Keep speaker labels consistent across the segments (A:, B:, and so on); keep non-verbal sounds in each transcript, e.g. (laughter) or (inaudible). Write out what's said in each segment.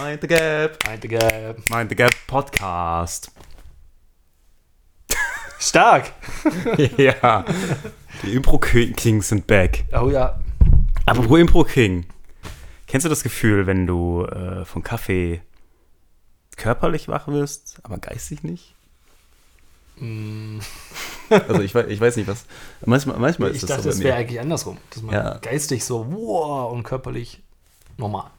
A: Mind the Gap.
B: Mind the Gap.
A: Mind the Gap Podcast.
B: Stark. (laughs)
A: ja. Die Impro-Kings sind back.
B: Oh ja.
A: Apropos Impro-King. Kennst du das Gefühl, wenn du äh, von Kaffee körperlich wach wirst, aber geistig nicht?
B: Mm,
A: Also ich weiß, ich weiß nicht, was. Manchmal, manchmal ist
B: ich
A: das
B: dachte,
A: so bei
B: es
A: mir.
B: wäre eigentlich andersrum. Dass man
A: Ja.
B: geistig so wow und körperlich normal.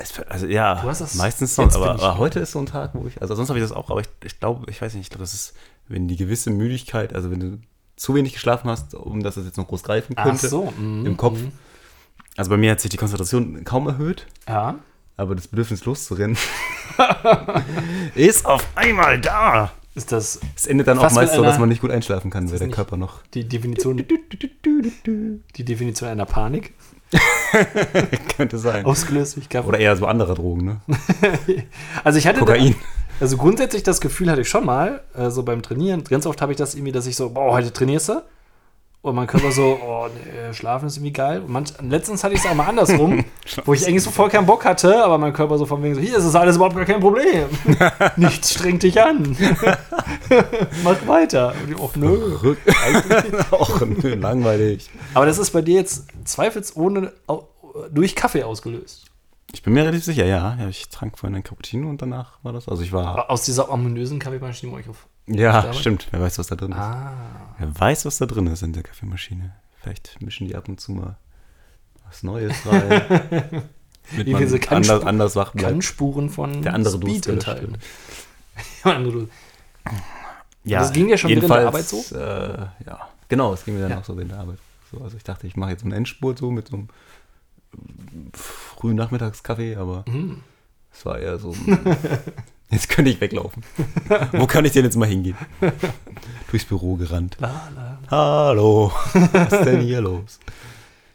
A: Es, also ja, meistens so,
B: jetzt
A: aber, aber heute ist so ein Tag, wo ich, also sonst habe ich das auch, aber ich, ich glaube, ich weiß nicht, ich glaube, das ist, wenn die gewisse Müdigkeit, also wenn du zu wenig geschlafen hast, um dass es jetzt noch groß greifen
B: Ach
A: könnte,
B: so. mm,
A: im Kopf.
B: mm.
A: Also bei mir hat sich die Konzentration kaum erhöht,
B: Ja.
A: aber das Bedürfnis loszurennen (laughs) ist auf einmal da.
B: Ist das
A: Es endet dann auch meist so, dass man nicht gut einschlafen kann, weil der Körper noch
B: die Definition, (laughs) die Definition einer Panik? (laughs)
A: könnte sein.
B: Ausgelöst durch Kaffee.
A: Oder eher so anderer Drogen, ne? (laughs)
B: Also ich hatte
A: Kokain.
B: Da, also grundsätzlich das Gefühl hatte ich schon mal, äh, so beim Trainieren. Ganz oft habe ich das irgendwie, dass ich so, boah, heute trainierst du. Und mein Körper so, (laughs) oh, nee, schlafen ist irgendwie geil. Und manch, letztens hatte ich es auch mal andersrum, (laughs) wo ich eigentlich so voll keinen Bock hatte, aber mein Körper so von wegen so, hier ist es alles überhaupt gar kein Problem. (laughs) Nichts strengt dich an. Mach weiter. Und ich, oh, nö.
A: Auch nö, langweilig.
B: Aber das ist bei dir jetzt zweifelsohne durch Kaffee ausgelöst.
A: Ich bin mir relativ sicher, ja. ja ich trank vorhin ein Cappuccino und danach war das. Also ich war.
B: Aus dieser ominösen Kaffeemaschine, wo ich auf.
A: Ja, stimmt. Wer weiß, was da drin ist.
B: Ah.
A: Wer weiß, was da drin ist in der Kaffeemaschine. Vielleicht mischen die ab und zu mal was Neues rein. (laughs) Damit
B: Wie
A: man
B: diese Kannspur-
A: anders, anders wach bleibt.
B: Kannspuren von
A: Der andere
B: Speed (laughs)
A: Durst
B: enthalten.
A: Ja,
B: Das ging dir schon während der Arbeit so?
A: Äh, ja, genau, es ging mir dann
B: Ja.
A: auch so während der Arbeit. So, also ich dachte, ich mache jetzt so einen Endspurt so mit so einem frühen Nachmittagskaffee, aber
B: Mhm.
A: es war eher so. ein- (laughs) jetzt könnte ich weglaufen. (laughs) Wo kann ich denn jetzt mal hingehen? Durchs Büro gerannt.
B: La, la.
A: Hallo, (laughs) was ist denn hier los?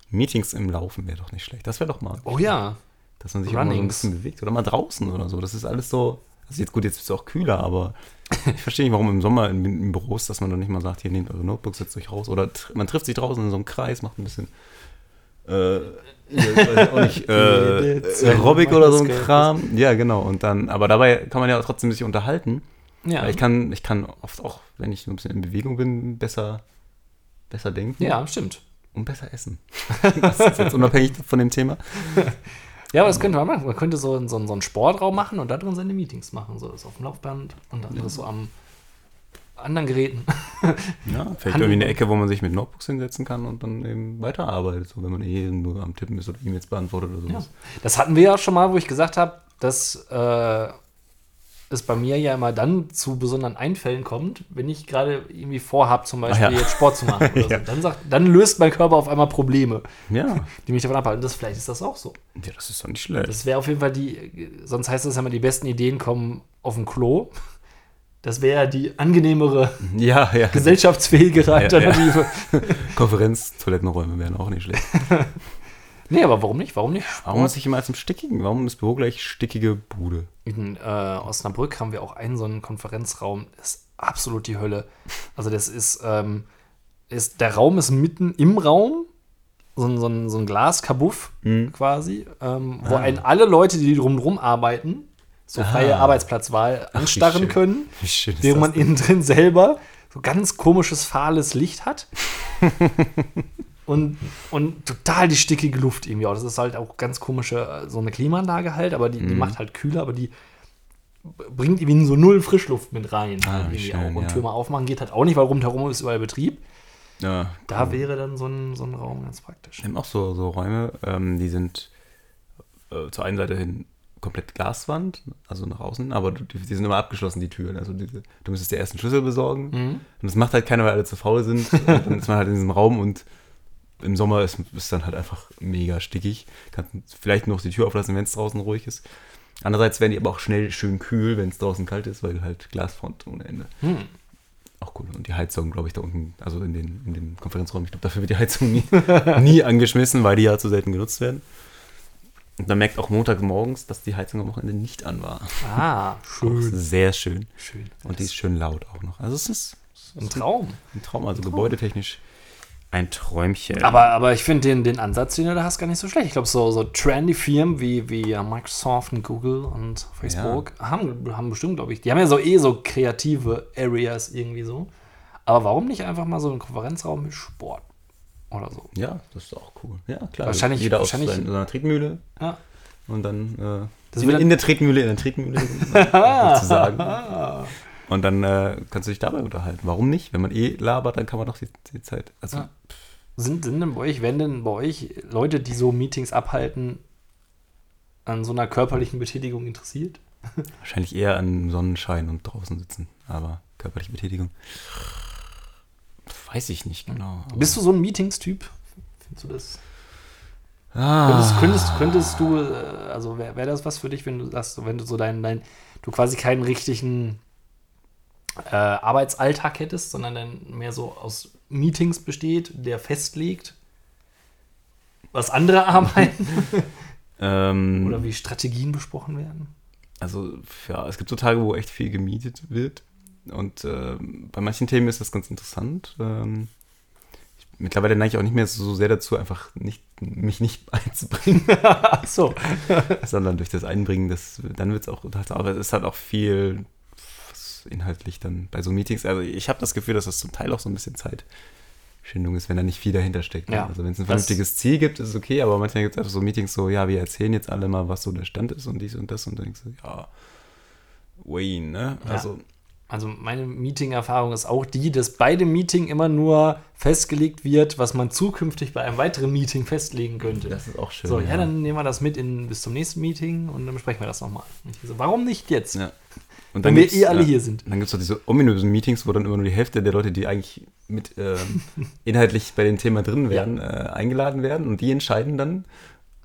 A: Meetings im Laufen wäre doch nicht schlecht. Das wäre doch mal,
B: Oh ja.
A: dass man sich mal ein bisschen bewegt. Oder mal draußen oder so. Das ist alles so. Also jetzt gut, jetzt ist es auch kühler, aber ich verstehe nicht, warum im Sommer in, in Büros, dass man dann nicht mal sagt, hier nehmt eure Notebooks, setzt euch raus. Oder man trifft sich draußen in so einem Kreis, macht ein bisschen äh, ich weiß auch (laughs) nicht, äh,
B: Jede Zeit
A: Aerobic oder so ein Kram. Ja, genau. Und dann, aber dabei kann man ja trotzdem sich unterhalten.
B: Ja.
A: Ich kann, ich kann oft auch, wenn ich so ein bisschen in Bewegung bin, besser, besser denken
B: ja, stimmt.
A: und besser essen. (laughs) Das ist jetzt unabhängig von dem Thema. (laughs)
B: Ja, aber das könnte man machen. Man könnte so, so, so einen Sportraum machen und da drin seine Meetings machen. So das auf dem Laufband und anderes so am anderen Geräten. (laughs)
A: Ja, vielleicht irgendwie eine Ecke, wo man sich mit Notebooks hinsetzen kann und dann eben weiterarbeitet, so wenn man eh nur am Tippen ist oder E-Mails beantwortet oder
B: Ja.
A: sowas.
B: Das hatten wir ja schon mal, wo ich gesagt habe, dass äh, es bei mir ja immer dann zu besonderen Einfällen kommt, wenn ich gerade irgendwie vorhabe, zum Beispiel
A: ja.
B: jetzt Sport zu machen. (laughs) Oder
A: Ja.
B: so. dann, sagt, dann löst mein Körper auf einmal Probleme,
A: Ja.
B: die mich davon abhalten. Das, vielleicht ist das auch so.
A: ja, das ist doch nicht schlecht.
B: Das wäre auf jeden Fall die, sonst heißt es ja immer, die besten Ideen kommen auf dem Klo. Das wäre die angenehmere,
A: ja, ja.
B: gesellschaftsfähigere Alternative. (laughs)
A: Konferenz-Toilettenräume wären auch nicht schlecht. (laughs)
B: Nee, aber warum nicht? Warum nicht?
A: Warum muss ich immer als im Stickigen? Warum ist Büro gleich stickige Bude?
B: In äh, Osnabrück haben wir auch einen so einen Konferenzraum. Das ist absolut die Hölle. Also das ist, ähm, ist der Raum ist mitten im Raum. So ein, so ein, so ein Glaskabuff
A: Mhm.
B: quasi, ähm, wo
A: Ah.
B: einen alle Leute, die drumherum arbeiten, so freie
A: Ah.
B: Arbeitsplatzwahl
A: Ach, wie
B: anstarren
A: schön.
B: können, (laughs)
A: Wie schön
B: während man
A: denn?
B: innen drin selber so ganz komisches, fahles Licht hat. (laughs) und, und total die stickige Luft irgendwie auch. Das ist halt auch ganz komische, äh, so eine Klimaanlage halt, aber die, die
A: Mhm.
B: macht halt kühler, aber die bringt irgendwie so null Frischluft mit rein.
A: Ah, schön,
B: auch. Und
A: ja.
B: Türme aufmachen geht halt auch nicht, weil rundherum ist überall Betrieb.
A: Ja,
B: Da wäre dann so ein, so ein Raum ganz praktisch.
A: Wir haben auch so, so Räume, ähm, die sind äh, zur einen Seite hin komplett Glaswand, also nach außen, aber die, die sind immer abgeschlossen, die Türen. Also diese, du müsstest dir erst einen Schlüssel besorgen.
B: Mhm.
A: Und das macht halt keiner, weil alle zu faul sind. (laughs) dann ist man halt in diesem Raum und im Sommer ist es dann halt einfach mega stickig. Kannst vielleicht noch die Tür auflassen, wenn es draußen ruhig ist. Andererseits werden die aber auch schnell schön kühl, wenn es draußen kalt ist, weil halt Glasfront ohne Ende.
B: Hm.
A: Auch cool. Und die Heizung, glaube ich, da unten, also in den, in den Konferenzräumen, ich glaube, dafür wird die Heizung nie, (laughs) nie angeschmissen, weil die ja zu selten genutzt werden. Und man merkt auch Montagmorgens, dass die Heizung am Wochenende nicht an war.
B: Ah, (laughs)
A: Auch
B: schön.
A: sehr schön.
B: Schön.
A: Und die ist schön laut auch noch. Also es ist
B: ein Traum.
A: ein Traum, also gebäudetechnisch Ein Träumchen.
B: Aber, aber ich finde den, den Ansatz, den du da hast, gar nicht so schlecht. Ich glaube, so, so trendy Firmen wie, wie ja, Microsoft und Google und Facebook haben, haben bestimmt, glaube ich, die haben ja so eh so kreative Areas irgendwie so. Aber warum nicht einfach mal so einen Konferenzraum mit Sport oder so?
A: Ja, das ist auch cool. Ja, klar.
B: Wahrscheinlich-
A: Jeder
B: wahrscheinlich-
A: auf seiner, Tretmühle
B: Ja.
A: und dann äh, in, in der Tretmühle, in der Tretmühle (laughs) sozusagen. Und dann äh, kannst du dich dabei unterhalten. Warum nicht? Wenn man eh labert, dann kann man doch die, die Zeit. Also,
B: Ja. Sind, sind denn bei euch, wenn denn bei euch Leute, die so Meetings abhalten, an so einer körperlichen Betätigung interessiert?
A: wahrscheinlich eher an Sonnenschein und draußen sitzen. Aber körperliche Betätigung. Weiß ich nicht genau. Aber-
B: Bist du so ein Meetings-Typ? Findest du das?
A: ah,
B: Könntest, könntest, könntest du, äh, also wäre wär das was für dich, wenn du sagst, wenn du so deinen, dein, du quasi keinen richtigen äh, Arbeitsalltag hättest, sondern dann mehr so aus Meetings besteht, der festlegt, was andere (laughs) arbeiten
A: ähm,
B: oder wie Strategien besprochen werden?
A: Also, ja, es gibt so Tage, wo echt viel gemietet wird. Und ähm, bei manchen Themen ist das ganz interessant. Ähm, ich, mittlerweile neige ich auch nicht mehr so sehr dazu, einfach nicht, mich nicht (laughs) einzubringen,
B: Ach so. (laughs)
A: sondern durch das Einbringen, das, dann wird es auch unterhaltsam. Aber es ist halt auch viel inhaltlich dann bei so Meetings. Also, ich habe das Gefühl, dass das zum Teil auch so ein bisschen Zeitschindung ist, wenn da nicht viel dahinter steckt. ne?
B: Ja.
A: Also, wenn es ein vernünftiges Ziel gibt, ist es okay, aber manchmal gibt es einfach so Meetings, so, ja, wir erzählen jetzt alle mal, was so der Stand ist und dies und das. Und dann denkst du, ja, Wayne, ne?
B: Ja.
A: Also,
B: Also meine Meeting-Erfahrung ist auch die, dass bei dem Meeting immer nur festgelegt wird, was man zukünftig bei einem weiteren Meeting festlegen könnte.
A: das ist auch schön.
B: so, ja. dann nehmen wir das mit in, bis zum nächsten Meeting und dann besprechen wir das nochmal. So, warum nicht jetzt?
A: Ja. Und
B: Wenn wir eh alle
A: ja,
B: hier sind.
A: Dann gibt es doch diese ominösen Meetings, wo dann immer nur die Hälfte der Leute, die eigentlich mit ähm, (laughs) inhaltlich bei dem Thema drin wären, äh, eingeladen werden und die entscheiden dann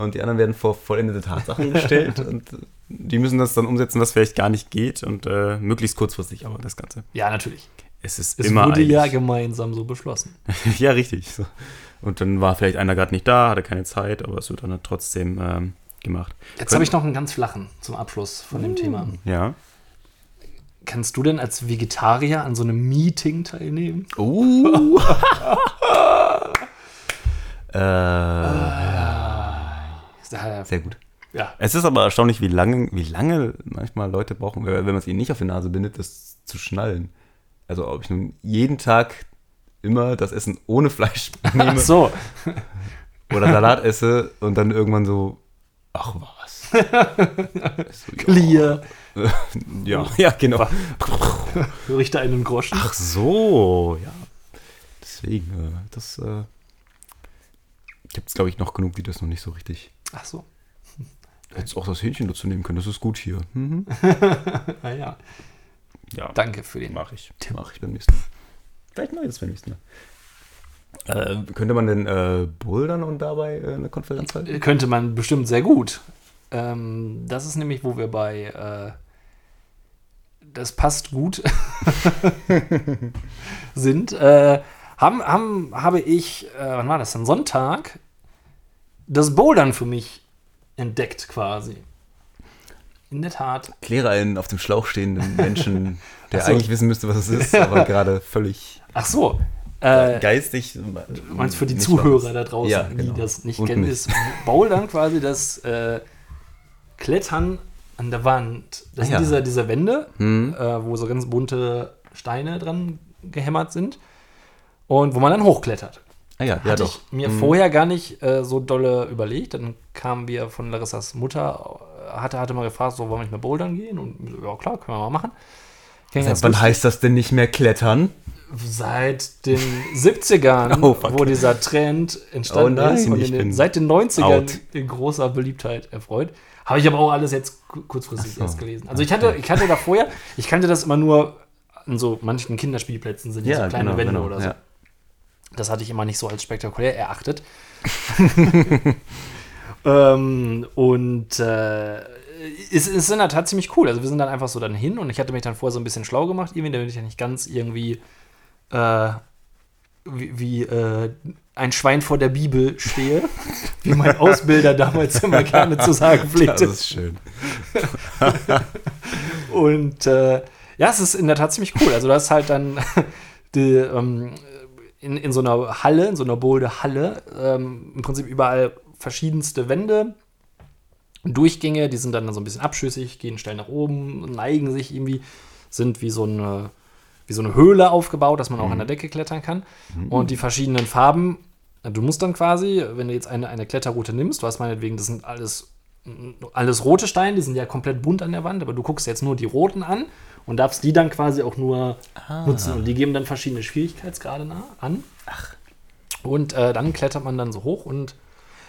A: und die anderen werden vor vollendete Tatsachen gestellt (laughs) und äh, die müssen das dann umsetzen, was vielleicht gar nicht geht und äh, möglichst kurzfristig, aber das Ganze.
B: Ja, natürlich.
A: Es ist
B: Es
A: immer
B: wurde ja
A: eilig.
B: gemeinsam so beschlossen. (laughs)
A: ja, richtig. So. Und dann war vielleicht einer gerade nicht da, hatte keine Zeit, aber es wird dann trotzdem ähm, gemacht.
B: Jetzt habe ich noch einen ganz flachen zum Abschluss von dem Thema.
A: Ja.
B: Kannst du denn als Vegetarier an so einem Meeting teilnehmen?
A: Uh. (laughs) äh, Sehr gut.
B: ja.
A: Es ist aber erstaunlich, wie lange, wie lange manchmal Leute brauchen, wenn man es ihnen nicht auf die Nase bindet, das zu schnallen. Also ob ich nun jeden Tag immer das Essen ohne Fleisch (laughs)
B: Ach
A: nehme
B: so.
A: oder Salat esse und dann irgendwann so, ach was. (laughs) so,
B: Clear. (laughs)
A: Ja, ja, genau.
B: Höre ich da einen Groschen?
A: Ach so, ja. Deswegen, äh, das äh, gibt es, glaube ich, noch genug, die das noch nicht so richtig.
B: Ach so.
A: Hättest auch das Hähnchen dazu nehmen können, das ist gut hier. Mhm. (laughs)
B: Ah, ja.
A: Ja.
B: Danke für den.
A: Mache ich. Mache ich beim nächsten Mal. Vielleicht mache ich das beim nächsten Mal. Äh, könnte man denn äh, bouldern und dabei äh, eine Konferenz halten?
B: Könnte man bestimmt sehr gut. Ähm, das ist nämlich, wo wir bei äh, das passt gut (laughs) (laughs) sind. Äh, haben, haben, habe ich, äh, wann war das? Ein Sonntag, das Bouldern für mich entdeckt quasi. In der Tat.
A: Kläre einen auf dem Schlauch stehenden Menschen, (laughs) der
B: so.
A: eigentlich wissen müsste, was es ist, aber (laughs) gerade völlig
B: Ach so. Äh,
A: geistig.
B: Du meinst für die Zuhörer
A: weiß.
B: da draußen,
A: Ja, genau.
B: die das nicht
A: Und
B: kennen,
A: mich.
B: ist Bouldern quasi das äh, Klettern an der Wand. Das
A: Ah,
B: sind
A: ja.
B: diese, diese Wände,
A: Hm.
B: äh, wo so ganz bunte Steine dran gehämmert sind und wo man dann hochklettert.
A: Ah ja, ja
B: Hatte
A: doch.
B: ich mir
A: Hm.
B: vorher gar nicht äh, so dolle überlegt. Dann kamen wir von Larissas Mutter, äh, hatte, hatte mal gefragt, so wollen wir nicht mehr bouldern gehen? Und ja, klar, können wir mal machen.
A: Seit wann
B: lustig.
A: heißt das denn nicht mehr klettern?
B: Seit den (laughs) 70ern, (laughs)
A: Oh,
B: wo dieser Trend entstanden
A: Oh nein,
B: ist und den, seit den 90ern
A: out.
B: in großer Beliebtheit erfreut. Habe ich aber auch alles jetzt ku- kurzfristig
A: so.
B: erst gelesen. Also ich hatte, ich hatte da vorher, ich kannte das immer nur an so manchen Kinderspielplätzen sind ja, so kleine Wände oder so.
A: ja.
B: Das hatte ich immer nicht so als spektakulär erachtet. (laughs) ähm, und äh, es, ist in der Tat ziemlich cool. Also wir sind dann einfach so dann hin und ich hatte mich dann vorher so ein bisschen schlau gemacht, irgendwie, damit ich ja nicht ganz irgendwie äh, wie, wie äh, ein Schwein vor der Bibel stehe, (laughs) wie mein Ausbilder damals immer gerne zu sagen
A: Das
B: pflegte.
A: ist schön. (laughs)
B: Und äh, ja, es ist in der Tat ziemlich cool. Also, das ist halt dann die, ähm, in, in so einer Halle, in so einer Boulder-Halle, ähm, im Prinzip überall verschiedenste Wände, Durchgänge, die sind dann so ein bisschen abschüssig, gehen steil nach oben, neigen sich irgendwie, sind wie so eine, wie so eine Höhle aufgebaut, dass man auch an der Decke klettern kann. Und die verschiedenen Farben, du musst dann quasi, wenn du jetzt eine, eine Kletterroute nimmst, du hast meinetwegen, das sind alles, alles rote Steine, die sind ja komplett bunt an der Wand, aber du guckst jetzt nur die roten an und darfst die dann quasi auch nur nutzen. Und die geben dann verschiedene Schwierigkeitsgrade an. Und äh, dann klettert man dann so hoch und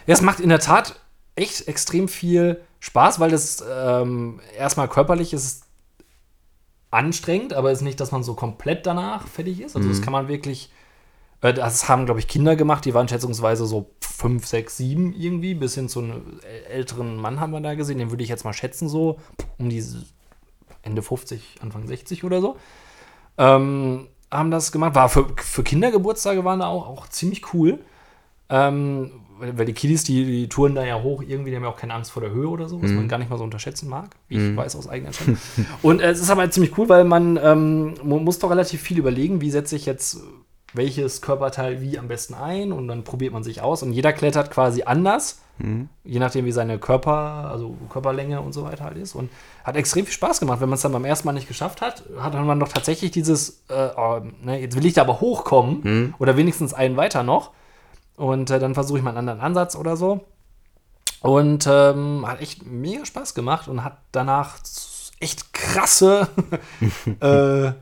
B: ja, es macht in der Tat echt extrem viel Spaß, weil das ähm, erstmal körperlich ist anstrengend, aber es ist nicht, dass man so komplett danach fertig ist. Also das kann man wirklich, das haben, glaube ich, Kinder gemacht, die waren schätzungsweise so 5, 6, 7 irgendwie, bis hin zu einem älteren Mann haben wir da gesehen, den würde ich jetzt mal schätzen, so um die Ende 50, Anfang 60 oder so. Ähm, haben das gemacht. War für, für Kindergeburtstage waren da auch, auch ziemlich cool. Ähm, weil die Kiddies, die, die touren da ja hoch irgendwie, die haben ja auch keine Angst vor der Höhe oder so, was man gar nicht mal so unterschätzen mag, wie ich weiß aus eigener Erfahrung. Und äh, es ist aber ziemlich cool, weil man, ähm, man muss doch relativ viel überlegen, wie setze ich jetzt welches Körperteil wie am besten ein und dann probiert man sich aus. Und jeder klettert quasi anders, je nachdem wie seine Körper, also Körperlänge und so weiter halt ist. Und hat extrem viel Spaß gemacht. Wenn man es dann beim ersten Mal nicht geschafft hat, hat man doch tatsächlich dieses, äh, oh, ne, jetzt will ich da aber hochkommen oder wenigstens einen weiter noch. Und äh, dann versuche ich mal einen anderen Ansatz oder so. Und ähm, hat echt mega Spaß gemacht und hat danach echt krasse (laughs) äh,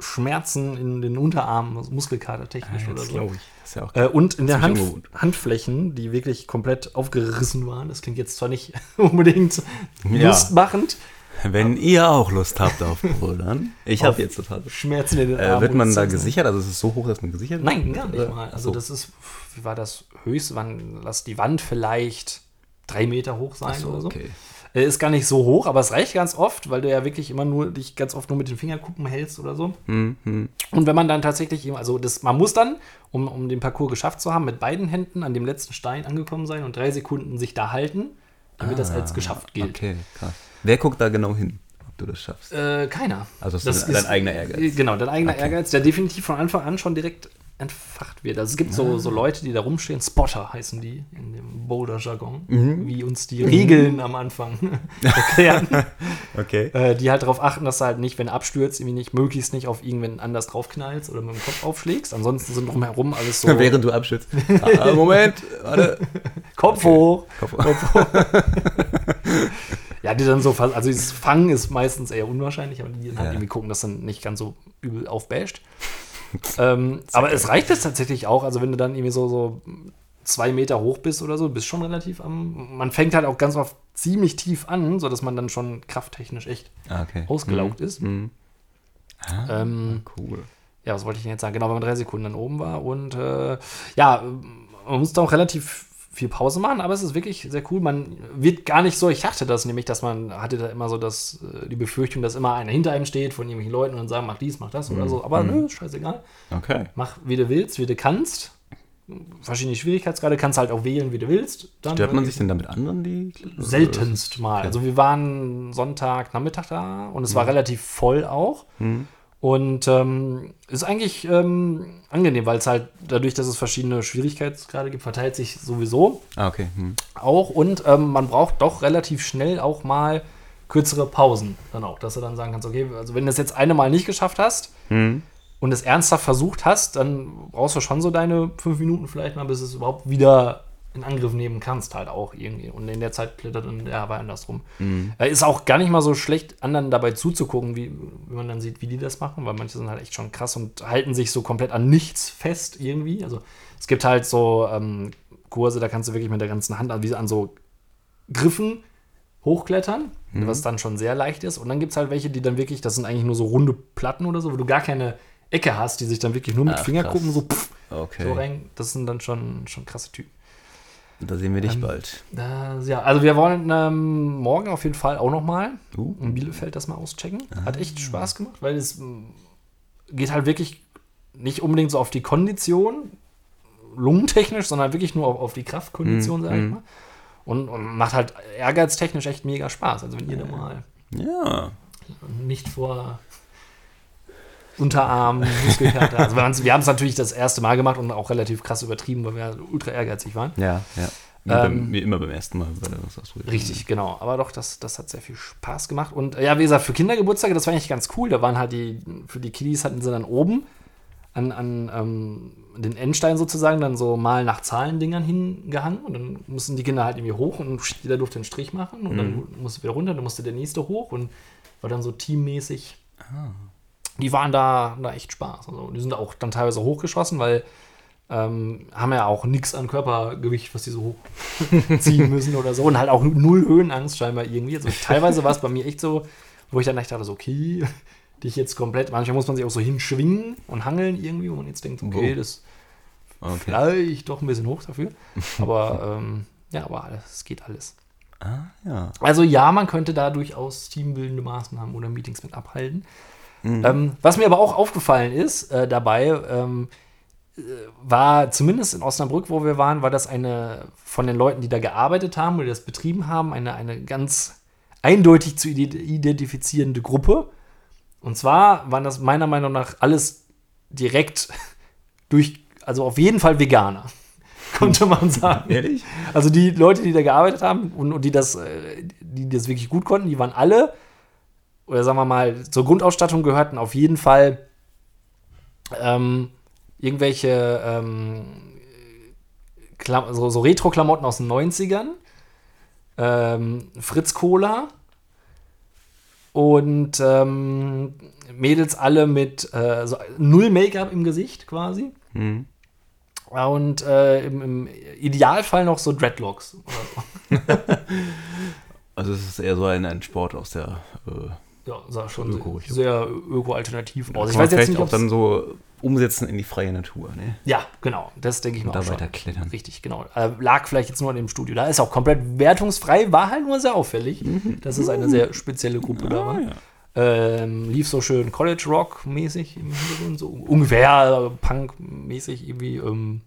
B: Schmerzen in den Unterarmen, also Muskelkater technisch oder
A: Das
B: so.
A: glaube ich. Das ist ja auch
B: Äh, und in der Hand. Handflächen, die wirklich komplett aufgerissen waren. Das klingt jetzt zwar nicht (laughs) unbedingt
A: Ja.
B: lustmachend.
A: Wenn ihr auch Lust habt auf Bouldern, (laughs) ich habe jetzt total.
B: Schmerzen in den
A: Äh,
B: Armen.
A: wird man da gesichert? Also ist es so hoch, dass man gesichert wird?
B: Nein, gar nicht
A: Oder?
B: mal. Also
A: so.
B: das ist, wie war das höchste, wann lass die Wand vielleicht drei Meter hoch sein
A: so,
B: oder so.
A: okay.
B: Äh, Ist gar nicht so hoch, aber es reicht ganz oft, weil du ja wirklich immer nur dich ganz oft nur mit den Fingerkuppen hältst oder so.
A: Hm, hm.
B: Und wenn man dann tatsächlich, eben- also das, man muss dann, um, um den Parcours geschafft zu haben, mit beiden Händen an dem letzten Stein angekommen sein und drei Sekunden sich da halten, damit das als geschafft gilt.
A: Ah, Okay, krass. Wer guckt da genau hin, ob du das schaffst?
B: Äh, keiner.
A: Also das ist dein eigener Ehrgeiz.
B: Genau, dein eigener Ehrgeiz, der definitiv von Anfang an schon direkt entfacht wird. Also es gibt so,
A: Ah.
B: so Leute, die da rumstehen, Spotter heißen die in dem Boulder-Jargon,
A: Mhm.
B: wie uns die Regeln am Anfang (laughs) erklären. (laughs)
A: Okay.
B: äh, die halt darauf achten, dass du halt nicht, wenn du abstürzt, irgendwie nicht, möglichst nicht auf irgendwen anders draufknallst oder mit dem Kopf aufschlägst. Ansonsten sind drumherum alles so (laughs)
A: Während du abschützt. Ah, Moment, warte.
B: Kopf hoch.
A: Kopf-
B: Ja, die dann so, fast- also das Fangen ist meistens eher unwahrscheinlich, aber die dann halt
A: Ja.
B: irgendwie gucken, dass dann nicht ganz so übel aufbasht. (laughs) ähm, aber es reicht jetzt tatsächlich auch, also wenn du dann irgendwie so, so zwei Meter hoch bist oder so, bist schon relativ am. Man fängt halt auch ganz oft ziemlich tief an, sodass man dann schon krafttechnisch echt
A: Ah, okay.
B: ausgelaugt ist.
A: Mhm. Ah,
B: Ähm,
A: cool.
B: ja, was wollte ich denn jetzt sagen? Genau, wenn man drei Sekunden dann oben war. Und äh, ja, man muss da auch relativ viel Pause machen, aber es ist wirklich sehr cool. Man wird gar nicht so, ich dachte das nämlich, dass man hatte da immer so das, äh, die Befürchtung, dass immer einer hinter einem steht von irgendwelchen Leuten und dann sagen, mach dies, mach das oder so. Aber nö, ist scheißegal.
A: Okay.
B: Mach, wie du willst, wie du kannst. Verschiedene Schwierigkeitsgrade, kannst halt auch wählen, wie du willst. Dann
A: Stört man sich denn da mit anderen, die
B: Seltenst mal. Also wir waren Sonntag Nachmittag da und es war relativ voll auch. Und ähm, ist eigentlich ähm, angenehm, weil es halt dadurch, dass es verschiedene Schwierigkeitsgrade gibt, verteilt sich sowieso
A: Ah, okay. Hm.
B: auch. Und ähm, man braucht doch relativ schnell auch mal kürzere Pausen dann auch, dass du dann sagen kannst, okay, also wenn du es jetzt eine Mal nicht geschafft hast
A: Hm.
B: und es ernsthaft versucht hast, dann brauchst du schon so deine fünf Minuten vielleicht mal, bis es überhaupt wieder in Angriff nehmen kannst, halt auch irgendwie. Und in der Zeit klettert dann der aber andersrum. Äh, Ist auch gar nicht mal so schlecht, anderen dabei zuzugucken, wie, wie man dann sieht, wie die das machen, weil manche sind halt echt schon krass und halten sich so komplett an nichts fest irgendwie. Also es gibt halt so ähm, Kurse, da kannst du wirklich mit der ganzen Hand an, wie an so Griffen hochklettern, was dann schon sehr leicht ist. Und dann gibt es halt welche, die dann wirklich, das sind eigentlich nur so runde Platten oder so, wo du gar keine Ecke hast, die sich dann wirklich nur mit
A: Ach,
B: Fingerkuppen so, pff,
A: Okay.
B: so rein. Das sind dann schon, schon krasse Typen.
A: Da sehen wir dich
B: Ähm,
A: bald.
B: Das, ja, also wir wollen ähm, morgen auf jeden Fall auch noch mal
A: Uh.
B: in Bielefeld das mal auschecken. Hat echt Spaß gemacht, weil es mm, geht halt wirklich nicht unbedingt so auf die Kondition, lungentechnisch, sondern wirklich nur auf, auf die Kraftkondition,
A: Mm,
B: sag ich
A: mm.
B: mal. Und, und macht halt ehrgeiztechnisch echt mega Spaß. Also wenn ihr da mal
A: Ja.
B: nicht vor Unterarm, Muskelkater. Also wir, haben es natürlich das erste Mal gemacht und auch relativ krass übertrieben, weil wir ultra ehrgeizig waren.
A: Ja, ja. Wie,
B: Ähm,
A: beim, wie immer beim ersten Mal, weil er was ausprobiert.
B: Richtig, genau. Aber doch, das, das hat sehr viel Spaß gemacht. Und äh, ja, wie gesagt, für Kindergeburtstage, das war eigentlich ganz cool. Da waren halt die, für die Kiddies hatten sie dann oben an, an ähm, den Endstein sozusagen dann so mal nach Zahlendingern hingehangen. Und dann mussten die Kinder halt irgendwie hoch und jeder durfte einen Strich machen. Und dann musste wieder runter, dann musste der nächste hoch und war dann so teammäßig. Die waren da, da echt Spaß. Also, die sind auch dann teilweise hochgeschossen, weil ähm, haben ja auch nichts an Körpergewicht, was die so hochziehen (laughs) müssen oder so. Und halt auch null Höhenangst scheinbar irgendwie. Also teilweise war es bei mir echt so, wo ich dann echt dachte, so, okay, dich jetzt komplett, manchmal muss man sich auch so hinschwingen und hangeln irgendwie, wo man jetzt denkt, okay,
A: Wow.
B: das
A: Okay.
B: vielleicht doch ein bisschen hoch dafür. (laughs) Aber ähm, ja, aber es geht alles.
A: Ah, ja.
B: Also ja, man könnte da durchaus teambildende Maßnahmen oder Meetings mit abhalten. Ähm, was mir aber auch aufgefallen ist äh, dabei, ähm, äh, war zumindest in Osnabrück, wo wir waren, war das eine von den Leuten, die da gearbeitet haben oder das betrieben haben, eine, eine ganz eindeutig zu ide- identifizierende Gruppe. Und zwar waren das meiner Meinung nach alles direkt (laughs) durch, also auf jeden Fall Veganer, (laughs) konnte man sagen.
A: Ehrlich?
B: Also die Leute, die da gearbeitet haben und, und die, das, äh, die das wirklich gut konnten, die waren alle, oder sagen wir mal, zur Grundausstattung gehörten auf jeden Fall ähm, irgendwelche ähm, so, so Retro-Klamotten aus den 90ern, ähm, Fritz Cola und ähm, Mädels alle mit äh, so null Make-up im Gesicht quasi.
A: Mhm.
B: Und äh, im, im Idealfall noch so Dreadlocks. Oder (laughs) so.
A: Also es ist eher so ein, ein Sport aus der äh,
B: Ja, sah schon
A: Öko,
B: sehr, sehr öko-alternativ aus.
A: ich
B: Ich
A: weiß
B: jetzt
A: vielleicht
B: nicht,
A: auch dann so umsetzen in die freie Natur, ne?
B: Ja, genau. Das denke ich
A: Und da
B: auch schon.
A: weiter klettern.
B: Richtig, genau. Äh, lag vielleicht jetzt nur in dem Studio. Da ist auch komplett wertungsfrei, war halt nur sehr auffällig, dass es eine sehr spezielle Gruppe da war.
A: Mhm. Ah, ja.
B: Ähm, lief so schön College Rock mäßig im Hintergrund, so ungefähr äh, Punk mäßig irgendwie ähm,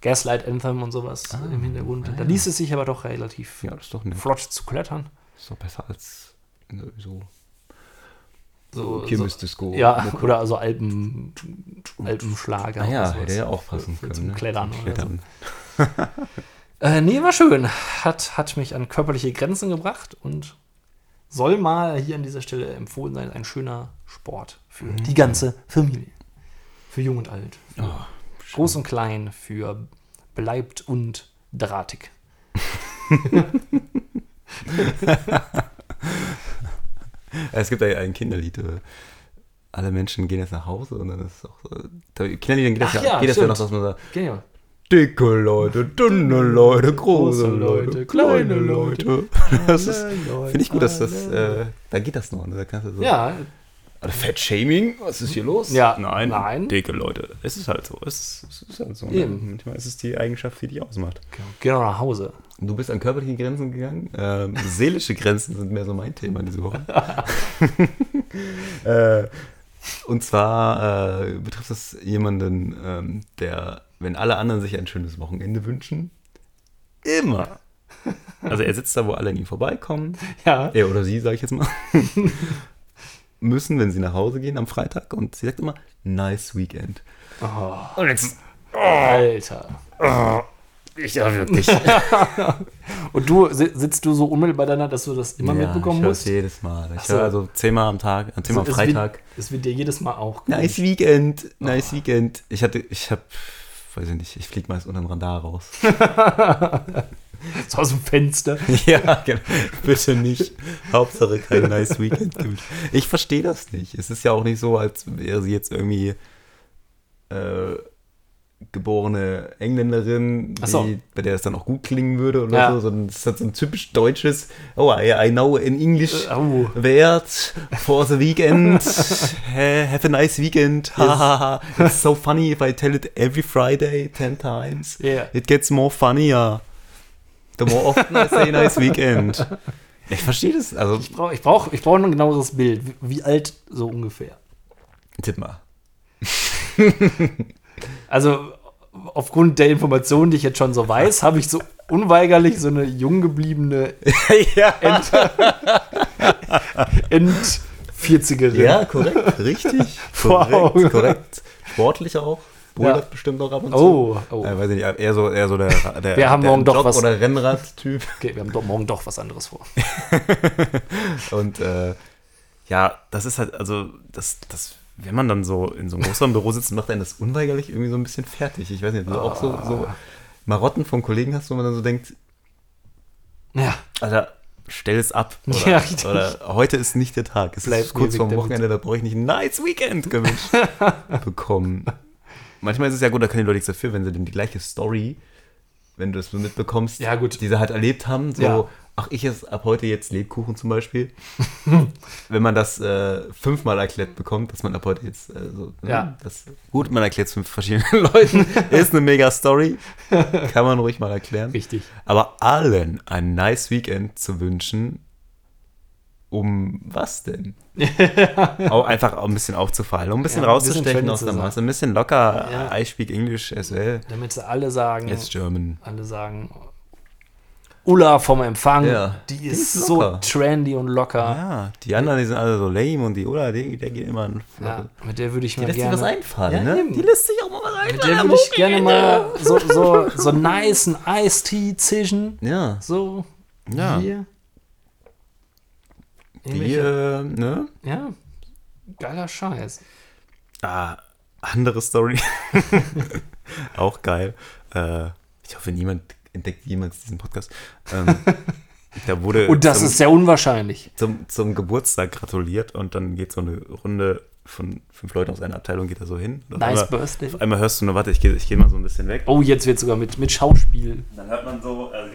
B: Gaslight Anthem und sowas im Hintergrund. Da ließ es sich aber doch relativ
A: Ah, Ja, das ist doch,
B: flott zu klettern.
A: ist doch besser als so
B: So,
A: Kirmes-Disco.
B: Ja, oder also Alpen, Alpenschlager.
A: Ah ja, hätte ja auch passen
B: Für-
A: können.
B: Zum
A: ne?
B: Klettern. Oder so.
A: Klettern.
B: Äh, nee, war schön. Hat, hat mich an körperliche Grenzen gebracht und soll mal hier an dieser Stelle empfohlen sein. Ein schöner Sport für
A: Mhm.
B: die ganze Familie. Für Jung und Alt. Für
A: Oh,
B: Groß und Klein. Für beleibt und drahtig. (laughs) (laughs) (laughs)
A: Es gibt ein, ein Kinderlied. äh, Alle Menschen gehen jetzt nach Hause und dann ist es auch so. Kinderliedern geht das, ja,
B: ja,
A: geht das ja noch, dass man sagt,
B: Genau.
A: dicke Leute, dünne Leute, große Leute, kleine Leute. (laughs) Das ist, finde ich gut, dass das, äh, da geht das noch. Ne? Da kannst du so,
B: Ja,
A: Oder Fat-Shaming, was ist hier los?
B: Ja,
A: nein,
B: nein.
A: dicke Leute. Es ist halt so, es, es ist halt so. Ne?
B: Eben.
A: Manchmal ist es die Eigenschaft, die dich ausmacht.
B: geh doch nach Hause.
A: Du bist an körperliche Grenzen gegangen. Ähm, seelische Grenzen sind mehr so mein Thema diese Woche. (laughs) äh, und zwar äh, betrifft es jemanden, ähm, der, wenn alle anderen sich ein schönes Wochenende wünschen, immer. Also er sitzt da, wo alle an ihm vorbeikommen.
B: Ja.
A: Er oder sie, sage ich jetzt mal. (laughs) müssen, wenn sie nach Hause gehen am Freitag. Und sie sagt immer, nice weekend.
B: Oh,
A: Und jetzt,
B: Alter.
A: ich ja wirklich. (laughs)
B: Und du si- sitzt du so unmittelbar danach, dass du das immer mitbekommen
A: ich
B: musst?
A: jedes Mal. Ich
B: so.
A: höre also zehnmal am Tag, äh, zehnmal
B: Also
A: am
B: es wird-
A: Freitag.
B: Es wird dir jedes Mal auch.
A: Nice Weekend, nice Weekend. Ich hatte, ich hab, weiß ich nicht, ich flieg meist unterm Radar raus. (laughs)
B: So aus dem Fenster. (laughs)
A: ja, genau. Bitte nicht. Hauptsache kein nice Weekend gibt. Ich verstehe das nicht. Es ist ja auch nicht so, als wäre sie jetzt irgendwie äh, geborene Engländerin,
B: so.
A: die, bei der es dann auch gut klingen würde oder
B: Ja.
A: so, sondern es hat so ein typisch deutsches, oh, I, I know in English
B: oh.
A: Wert for the weekend. (laughs) Ha- Have a nice weekend. Hahaha. It's so funny if I tell it every Friday 10 times.
B: Yeah.
A: It gets more funnier. The more often I say nice weekend. Ich verstehe das. Also,
B: Ich brauche ich brauch, ich brauch ein genaueres Bild. Wie, alt so ungefähr?
A: tipp mal. (laughs)
B: Also, aufgrund der Informationen, die ich jetzt schon so weiß, habe ich so unweigerlich so eine jung gebliebene (laughs)
A: ja.
B: Ent 40erin. (laughs)
A: Ja, korrekt, richtig.
B: Wow.
A: Korrekt, korrekt. Sportlich auch. Bouldert
B: Ja.
A: bestimmt auch ab und zu.
B: Oh, oh.
A: Äh, weiß ich nicht, eher so, eher so der, der,
B: Wir haben
A: der
B: morgen doch
A: Jog-
B: was-
A: oder Rennrad-Typ. (laughs)
B: Okay, wir haben doch morgen doch was anderes vor. (laughs)
A: Und äh, ja, das ist halt, also, das, das, wenn man dann so in so einem größeren Büro sitzt, macht einen das unweigerlich irgendwie so ein bisschen fertig. Ich weiß nicht, du auch so, so Marotten von Kollegen hast, wo man dann so denkt,
B: Ja.
A: Alter, stell es ab. (laughs) Oder,
B: Ja, richtig.
A: oder heute ist nicht der Tag. Es
B: Bleib
A: ist kurz vorm
B: damit.
A: Wochenende, da brauche ich nicht ein nice Weekend gewünscht bekommen. Manchmal ist es ja gut, da können die Leute nichts dafür, wenn sie denn die gleiche Story, wenn du das so mitbekommst,
B: Ja, gut.
A: die sie halt erlebt haben, so,
B: Ja.
A: ach, ich esse ab heute jetzt Lebkuchen zum Beispiel. (laughs) wenn man das äh, fünfmal erklärt bekommt, dass man ab heute jetzt, äh, so, ne,
B: Ja.
A: das, gut, man erklärt es fünf verschiedenen (laughs) Leuten, ist eine mega Story, (laughs) kann man ruhig mal erklären.
B: Richtig.
A: Aber allen ein nice Weekend zu wünschen, um was denn? (laughs) auch einfach auch ein bisschen aufzufallen, um ein bisschen
B: Ja,
A: rauszustechen aus der. Masse, ein bisschen locker.
B: Ja.
A: I speak English as well.
B: Damit sie alle sagen,
A: It's German.
B: alle sagen, Ulla vom Empfang,
A: Ja,
B: die
A: die
B: ist
A: ist
B: so trendy und locker.
A: Ja, die anderen, die sind alle so lame und die, oder, die, der geht immer.
B: Ja, mit der würde ich
A: Die
B: mir
A: lässt sich
B: gerne.
A: was einfallen,
B: Ja,
A: ne? Die lässt sich auch mal was
B: mit der würde ich gerne mal so, so, so nice ein Ice-Tea zischen.
A: Ja,
B: So.
A: Ja.
B: Hier.
A: Die, äh, ne?
B: Ja. Geiler Scheiß.
A: Ah, andere Story. (laughs) auch geil. Äh, ich hoffe, niemand entdeckt jemals diesen Podcast. Ähm, (laughs) da wurde
B: Und das
A: zum,
B: ist sehr unwahrscheinlich.
A: zum, zum Geburtstag gratuliert und dann geht so eine Runde von fünf Leuten aus einer Abteilung geht da so hin.
B: Nice
A: einmal,
B: Birthday.
A: auf einmal hörst du nur, warte, ich gehe ich geh mal so ein bisschen weg.
B: Oh, jetzt wird sogar mit, mit Schauspiel.
A: Dann hört man so, also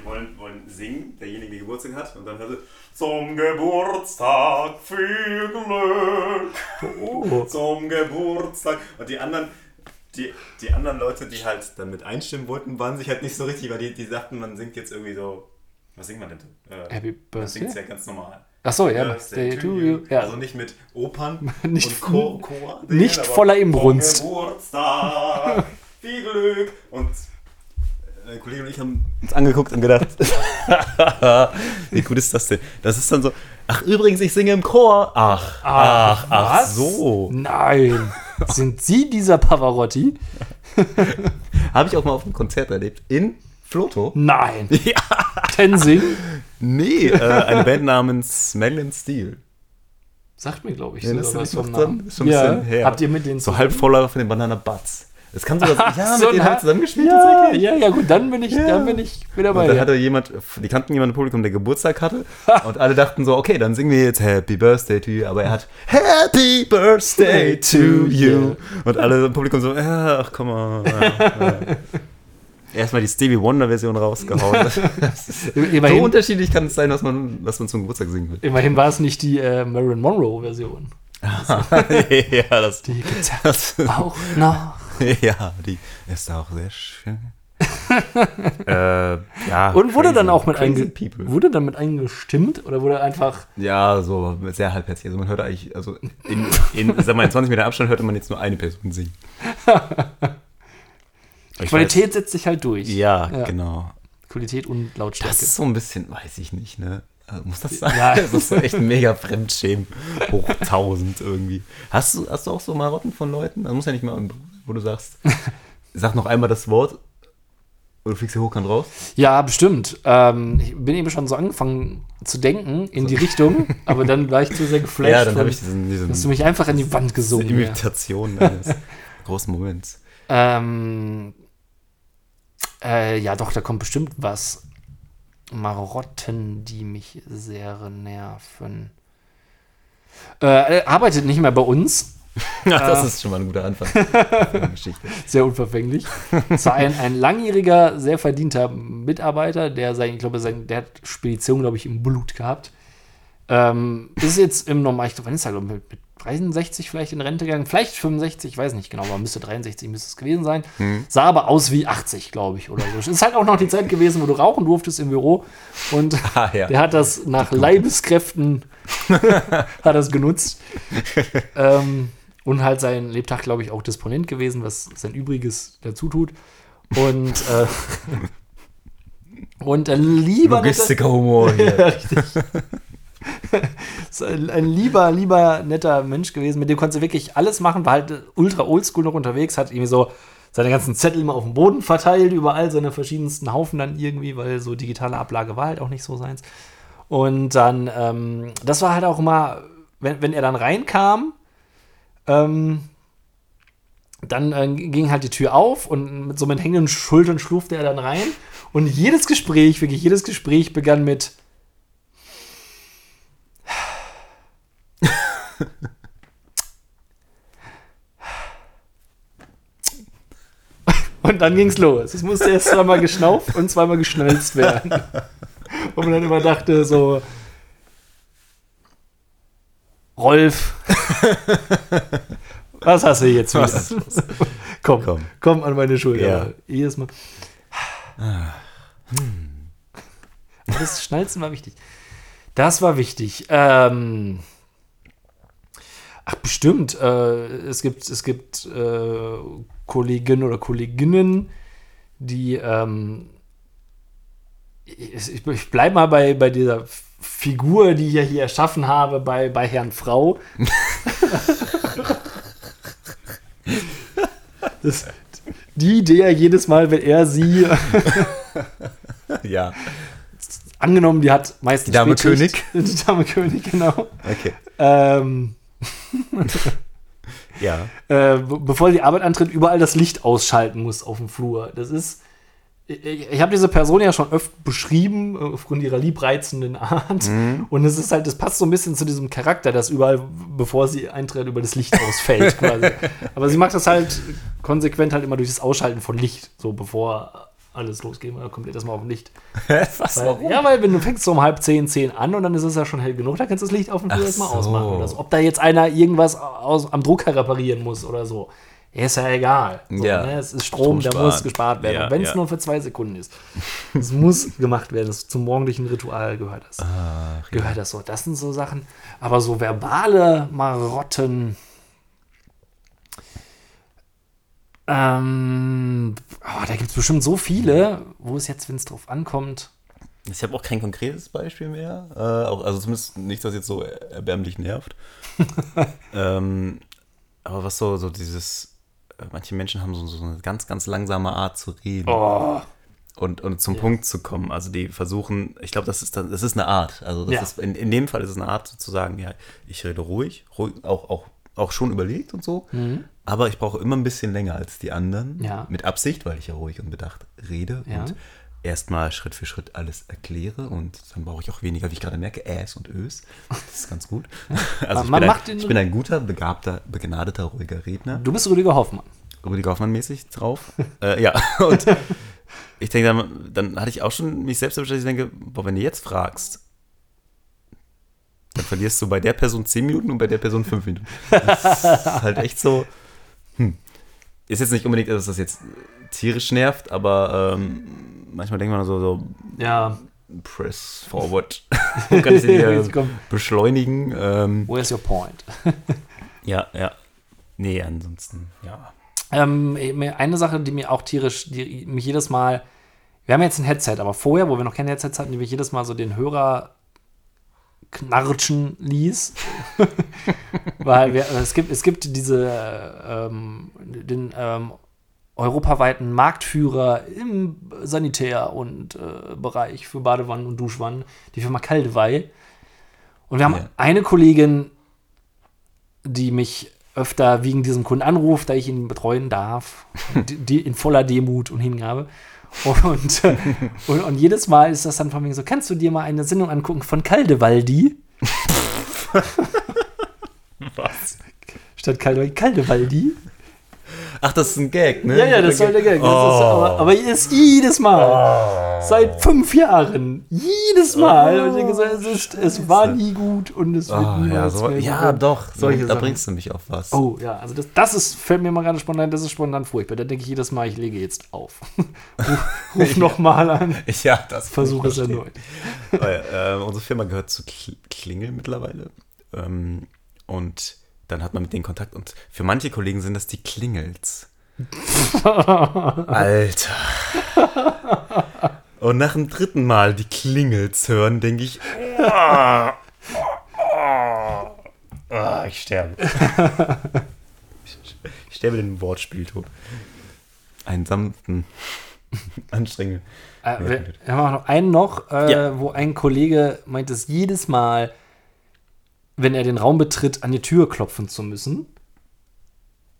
A: singen, derjenige, der Geburtstag hat, und dann hört sie zum Geburtstag viel Glück.
B: Oh. (laughs)
A: Zum Geburtstag. Und die anderen, die, die anderen Leute, die halt damit einstimmen wollten, waren sich halt nicht so richtig, weil die, die sagten, man singt jetzt irgendwie so. Was singt man denn? Äh,
B: Happy
A: man singt es
B: Birthday.
A: ja ganz normal.
B: Achso, ja.
A: Birthday
B: Birthday to you. Ja.
A: Also nicht mit Opern (laughs)
B: Nicht-
A: und Chor, (laughs) Chor
B: nicht voller Inbrunst.
A: Zum Geburtstag, viel Glück. Und äh, Kollege und ich haben uns angeguckt und gedacht, (laughs) wie gut ist das denn? Das ist dann so, ach übrigens, ich singe im Chor. Ach, ach, ach,
B: was?
A: so.
B: Nein. (laughs) Sind Sie dieser Pavarotti? (laughs)
A: Habe ich auch mal auf einem Konzert erlebt. In Floto.
B: Nein.
A: Ja.
B: Tensing?
A: Nee, äh, eine Band namens Madeline Steel.
B: Sagt mir, glaube ich, sogar
A: du dich
B: was vom? Namen.
A: Ist schon ein
B: ja.
A: bisschen her.
B: Habt ihr mit denen
A: So halb voller von den Banana Butts. Das kann sogar sein. Ja,
B: So
A: mit denen haben wir zusammengespielt
B: ja,
A: tatsächlich.
B: ja, ja, gut, dann bin ich,
A: Ja.
B: dann bin ich wieder
A: Und
B: bei
A: dann
B: dir.
A: hatte jemand, die kannten jemanden im Publikum, der Geburtstag hatte. (laughs) und alle dachten so, okay, dann singen wir jetzt Happy Birthday to you. Aber er hat Happy Birthday to you. Und alle im Publikum so, ja, ach komm mal. Ja, ja. (laughs) Erstmal die Stevie Wonder Version rausgehauen. Ist, (laughs) so
B: Immerhin,
A: unterschiedlich kann es sein, was man, was man zum Geburtstag singen will.
B: immerhin war es nicht die äh, Marilyn Monroe-Version.
A: ja, das,
B: Die gibt's ja auch noch. (laughs)
A: ja, die ist auch sehr schön. (laughs) äh, ja,
B: Und wurde
A: crazy,
B: dann auch mit
A: crazy
B: einge
A: people.
B: wurde dann mit eingestimmt oder wurde einfach
A: Ja, so sehr halbherzig. Also man hört eigentlich, also in, in, sag mal, in 20 Meter Abstand hörte man jetzt nur eine Person singen. (laughs) Ich
B: Qualität setzt sich halt durch.
A: Weiß, ja,
B: Ja.
A: genau.
B: Qualität und Lautstärke.
A: Das ist so ein bisschen, weiß ich nicht, ne? Also muss das sein?
B: Ja.
A: Das ist so echt mega Fremdschämen. Hoch 1000 irgendwie. Hast du, hast du auch so Marotten von Leuten? Das muss ja nicht mal, im Beruf, wo du sagst, (laughs) sag noch einmal das Wort oder du fliegst hier hochkant raus.
B: Ja, bestimmt. Ähm, ich bin eben schon so angefangen zu denken in die Richtung, aber dann war ich zu sehr (laughs) geflasht.
A: ja, dann habe ich diesen, diesen
B: Hast du mich einfach an die Wand
A: diese
B: gesungen. Ja.
A: Imitation eines (laughs) großen Moments.
B: Ähm, äh, ja, doch, da kommt bestimmt was. Marotten, die mich sehr nerven. Äh, arbeitet nicht mehr bei uns. (laughs)
A: Ja, das
B: Äh.
A: ist schon mal ein guter Anfang Geschichte. (laughs)
B: Sehr unverfänglich. Es war ein, ein langjähriger, sehr verdienter Mitarbeiter, der sein, ich glaube, sein, der hat Spedition, glaube ich, im Blut gehabt. Ähm, ist jetzt im Normal, ich glaube, wann ist er, glaube ich, mit, mit 63 vielleicht in Rente gegangen, vielleicht 65, ich weiß nicht genau, aber müsste 63 müsste es gewesen sein. Sah aber aus wie 80, glaube ich, oder so. Ist halt auch noch die Zeit gewesen, wo du rauchen durftest im Büro und (laughs)
A: Ah, ja.
B: der hat das nach Leibeskräften hat das genutzt. ähm, und halt sein Lebtag, glaube ich, auch Disponent gewesen, was sein Übriges dazu tut. Und, äh, (laughs) und äh, lieber
A: Logistiker-Humor hier. (laughs)
B: richtig. (laughs) ein, ein lieber, lieber, netter Mensch gewesen. Mit dem konnte sie wirklich alles machen, war halt ultra oldschool noch unterwegs, hat irgendwie so seine ganzen Zettel immer auf dem Boden verteilt, überall seine verschiedensten Haufen dann irgendwie, weil so digitale Ablage war halt auch nicht so seins. Und dann, ähm, das war halt auch immer, wenn, wenn er dann reinkam, ähm, dann äh, ging halt die Tür auf und mit so mit hängenden Schultern schlurfte er dann rein. Und jedes Gespräch, wirklich jedes Gespräch begann mit Und dann ging's los. Es musste erst zweimal geschnauft und zweimal geschnalzt werden. Wo man dann immer dachte, so, Rolf, (laughs) was hast du jetzt wieder? Komm,
A: Komm.
B: komm, an meine Schulter.
A: Ja.
B: Jedes Mal. Aber Das Schnalzen war wichtig. Das war wichtig. Ähm, ach, bestimmt. Äh, es gibt, es gibt äh, Kolleginnen oder Kolleginnen, die. Ähm, ich, ich bleibe mal bei, bei dieser Figur, die ich ja hier erschaffen habe, bei, bei Herrn Frau. das, die, der jedes Mal, wenn er sie
A: Ja.
B: angenommen, die hat meistens
A: Die Dame
B: Spätschicht. (laughs) Die Dame König, genau.
A: Okay.
B: Ähm,
A: Ja.
B: äh, be- bevor die Arbeit antritt, überall das Licht ausschalten muss auf dem Flur. Das ist. Ich, ich habe diese Person ja schon öfter beschrieben, äh, aufgrund ihrer liebreizenden Art. Und es ist halt, das passt so ein bisschen zu diesem Charakter, dass überall, bevor sie eintritt, über das Licht ausfällt quasi. (laughs) Aber sie macht das halt konsequent halt immer durch das Ausschalten von Licht, so bevor alles losgeht, oder komplett erstmal auf dem Licht. (laughs)
A: Was?
B: Weil, ja, weil wenn du fängst so um halb zehn, zehn an und dann ist es ja schon hell genug, dann kannst du das Licht auf dem Flur erstmal
A: so.
B: ausmachen. Oder so. Ob da jetzt einer irgendwas aus, am Drucker reparieren muss oder so. Ist ja egal. So,
A: Ja.
B: ne? Es ist Strom,
A: Strom
B: der muss gespart werden.
A: Ja,
B: wenn es
A: ja.
B: nur für zwei Sekunden ist. Es muss (laughs) gemacht werden. Das, zum morgendlichen Ritual gehört das.
A: Ach,
B: Gehört das so. Das sind so Sachen. Aber so verbale Marotten. Ähm, oh, da gibt es bestimmt so viele, wo es jetzt, wenn es drauf ankommt.
A: Ich habe auch kein konkretes Beispiel mehr. Äh, auch, also zumindest nichts, was jetzt so erbärmlich nervt. (laughs) ähm, aber was so, so dieses, manche Menschen haben so, so eine ganz, ganz langsame Art zu reden
B: Oh,
A: und, und zum
B: Ja.
A: Punkt zu kommen. Also die versuchen, ich glaube, das ist dann, das ist eine Art. Also das
B: Ja.
A: ist, in, in dem Fall ist es eine Art zu sagen, ja, ich rede ruhig, ruhig auch, auch, auch schon überlegt und so. Aber ich brauche immer ein bisschen länger als die anderen.
B: Mhm. Ja.
A: Mit Absicht, weil ich ja ruhig und bedacht rede und erstmal Schritt für Schritt alles erkläre und dann brauche ich auch weniger, wie ich gerade merke, Äs und Ös. Das ist ganz gut. (laughs) Also ich, bin
B: macht
A: ein, ich bin ein guter, begabter, begnadeter, ruhiger Redner.
B: du bist Rüdiger Hoffmann.
A: Rüdiger Hoffmann-mäßig drauf. (laughs) äh, ja, (laughs) und ich denke, dann, dann hatte ich auch schon mich selbst dass ich denke, boah, wenn du jetzt fragst, dann verlierst du bei der Person 10 Minuten und bei der Person 5 Minuten. Das ist halt echt so, hm. Ist jetzt nicht unbedingt, dass das jetzt tierisch nervt, aber ähm, manchmal denkt man so, so
B: Ja.
A: press forward. Wo kann ich hier beschleunigen? Ähm,
B: Where's your point? (laughs)
A: ja, ja. Nee, ansonsten, ja.
B: Ähm, eine Sache, die mir auch tierisch, die mich jedes Mal, wir haben jetzt ein Headset, aber vorher, wo wir noch kein Headset hatten, die mich jedes Mal so den Hörer knarschen ließ. (laughs) Weil wir, es, gibt, es gibt diese, ähm, den ähm, europaweiten Marktführer im Sanitär- und äh, Bereich für Badewannen und Duschwannen, die Firma Kaldewey. Und wir haben
A: Ja.
B: eine Kollegin, die mich öfter wegen diesem Kunden anruft, da ich ihn betreuen darf, (laughs) die, in voller Demut und Hingabe. Und, äh, und, und jedes Mal ist das dann von mir so, kannst du dir mal eine Sendung angucken von Caldevaldi? (laughs)
A: Was?
B: Statt Caldevaldi, Caldevaldi?
A: Ach, das ist ein Gag, ne?
B: Ja, ja, das soll der Gag. Das ist,
A: Oh.
B: aber, aber ist jedes Mal. Seit fünf Jahren. Jedes Mal. Und ich so, es, ist, es war nie gut und es wird
A: Oh, ja,
B: niemals
A: so,
B: mehr
A: ja, doch.
B: Solche
A: da
B: Sachen.
A: bringst du mich auf was.
B: Oh, ja, also das, das ist, fällt mir mal gerade spontan, das ist spontan furchtbar. Da denke ich jedes Mal, ich lege jetzt auf. (laughs) Ruf, ruf (laughs) nochmal an, (laughs)
A: Ja, das
B: versuche es erneut.
A: Weil, äh, unsere Firma gehört zu Kl Klingel mittlerweile. Ähm, und dann hat man mit denen Kontakt. Und für manche Kollegen sind das die Klingels. (laughs) Alter. Und nach dem dritten Mal die Klingels hören, denke ich, oh, (laughs) Ah, ich sterbe. (laughs) ich, sterbe den Wortspiel, Tob. Einen sanften, anstrengenden.
B: Äh, wir, haben auch noch einen noch, äh,
A: Ja.
B: wo ein Kollege meint, es jedes Mal, wenn er den Raum betritt, an die Tür klopfen zu müssen.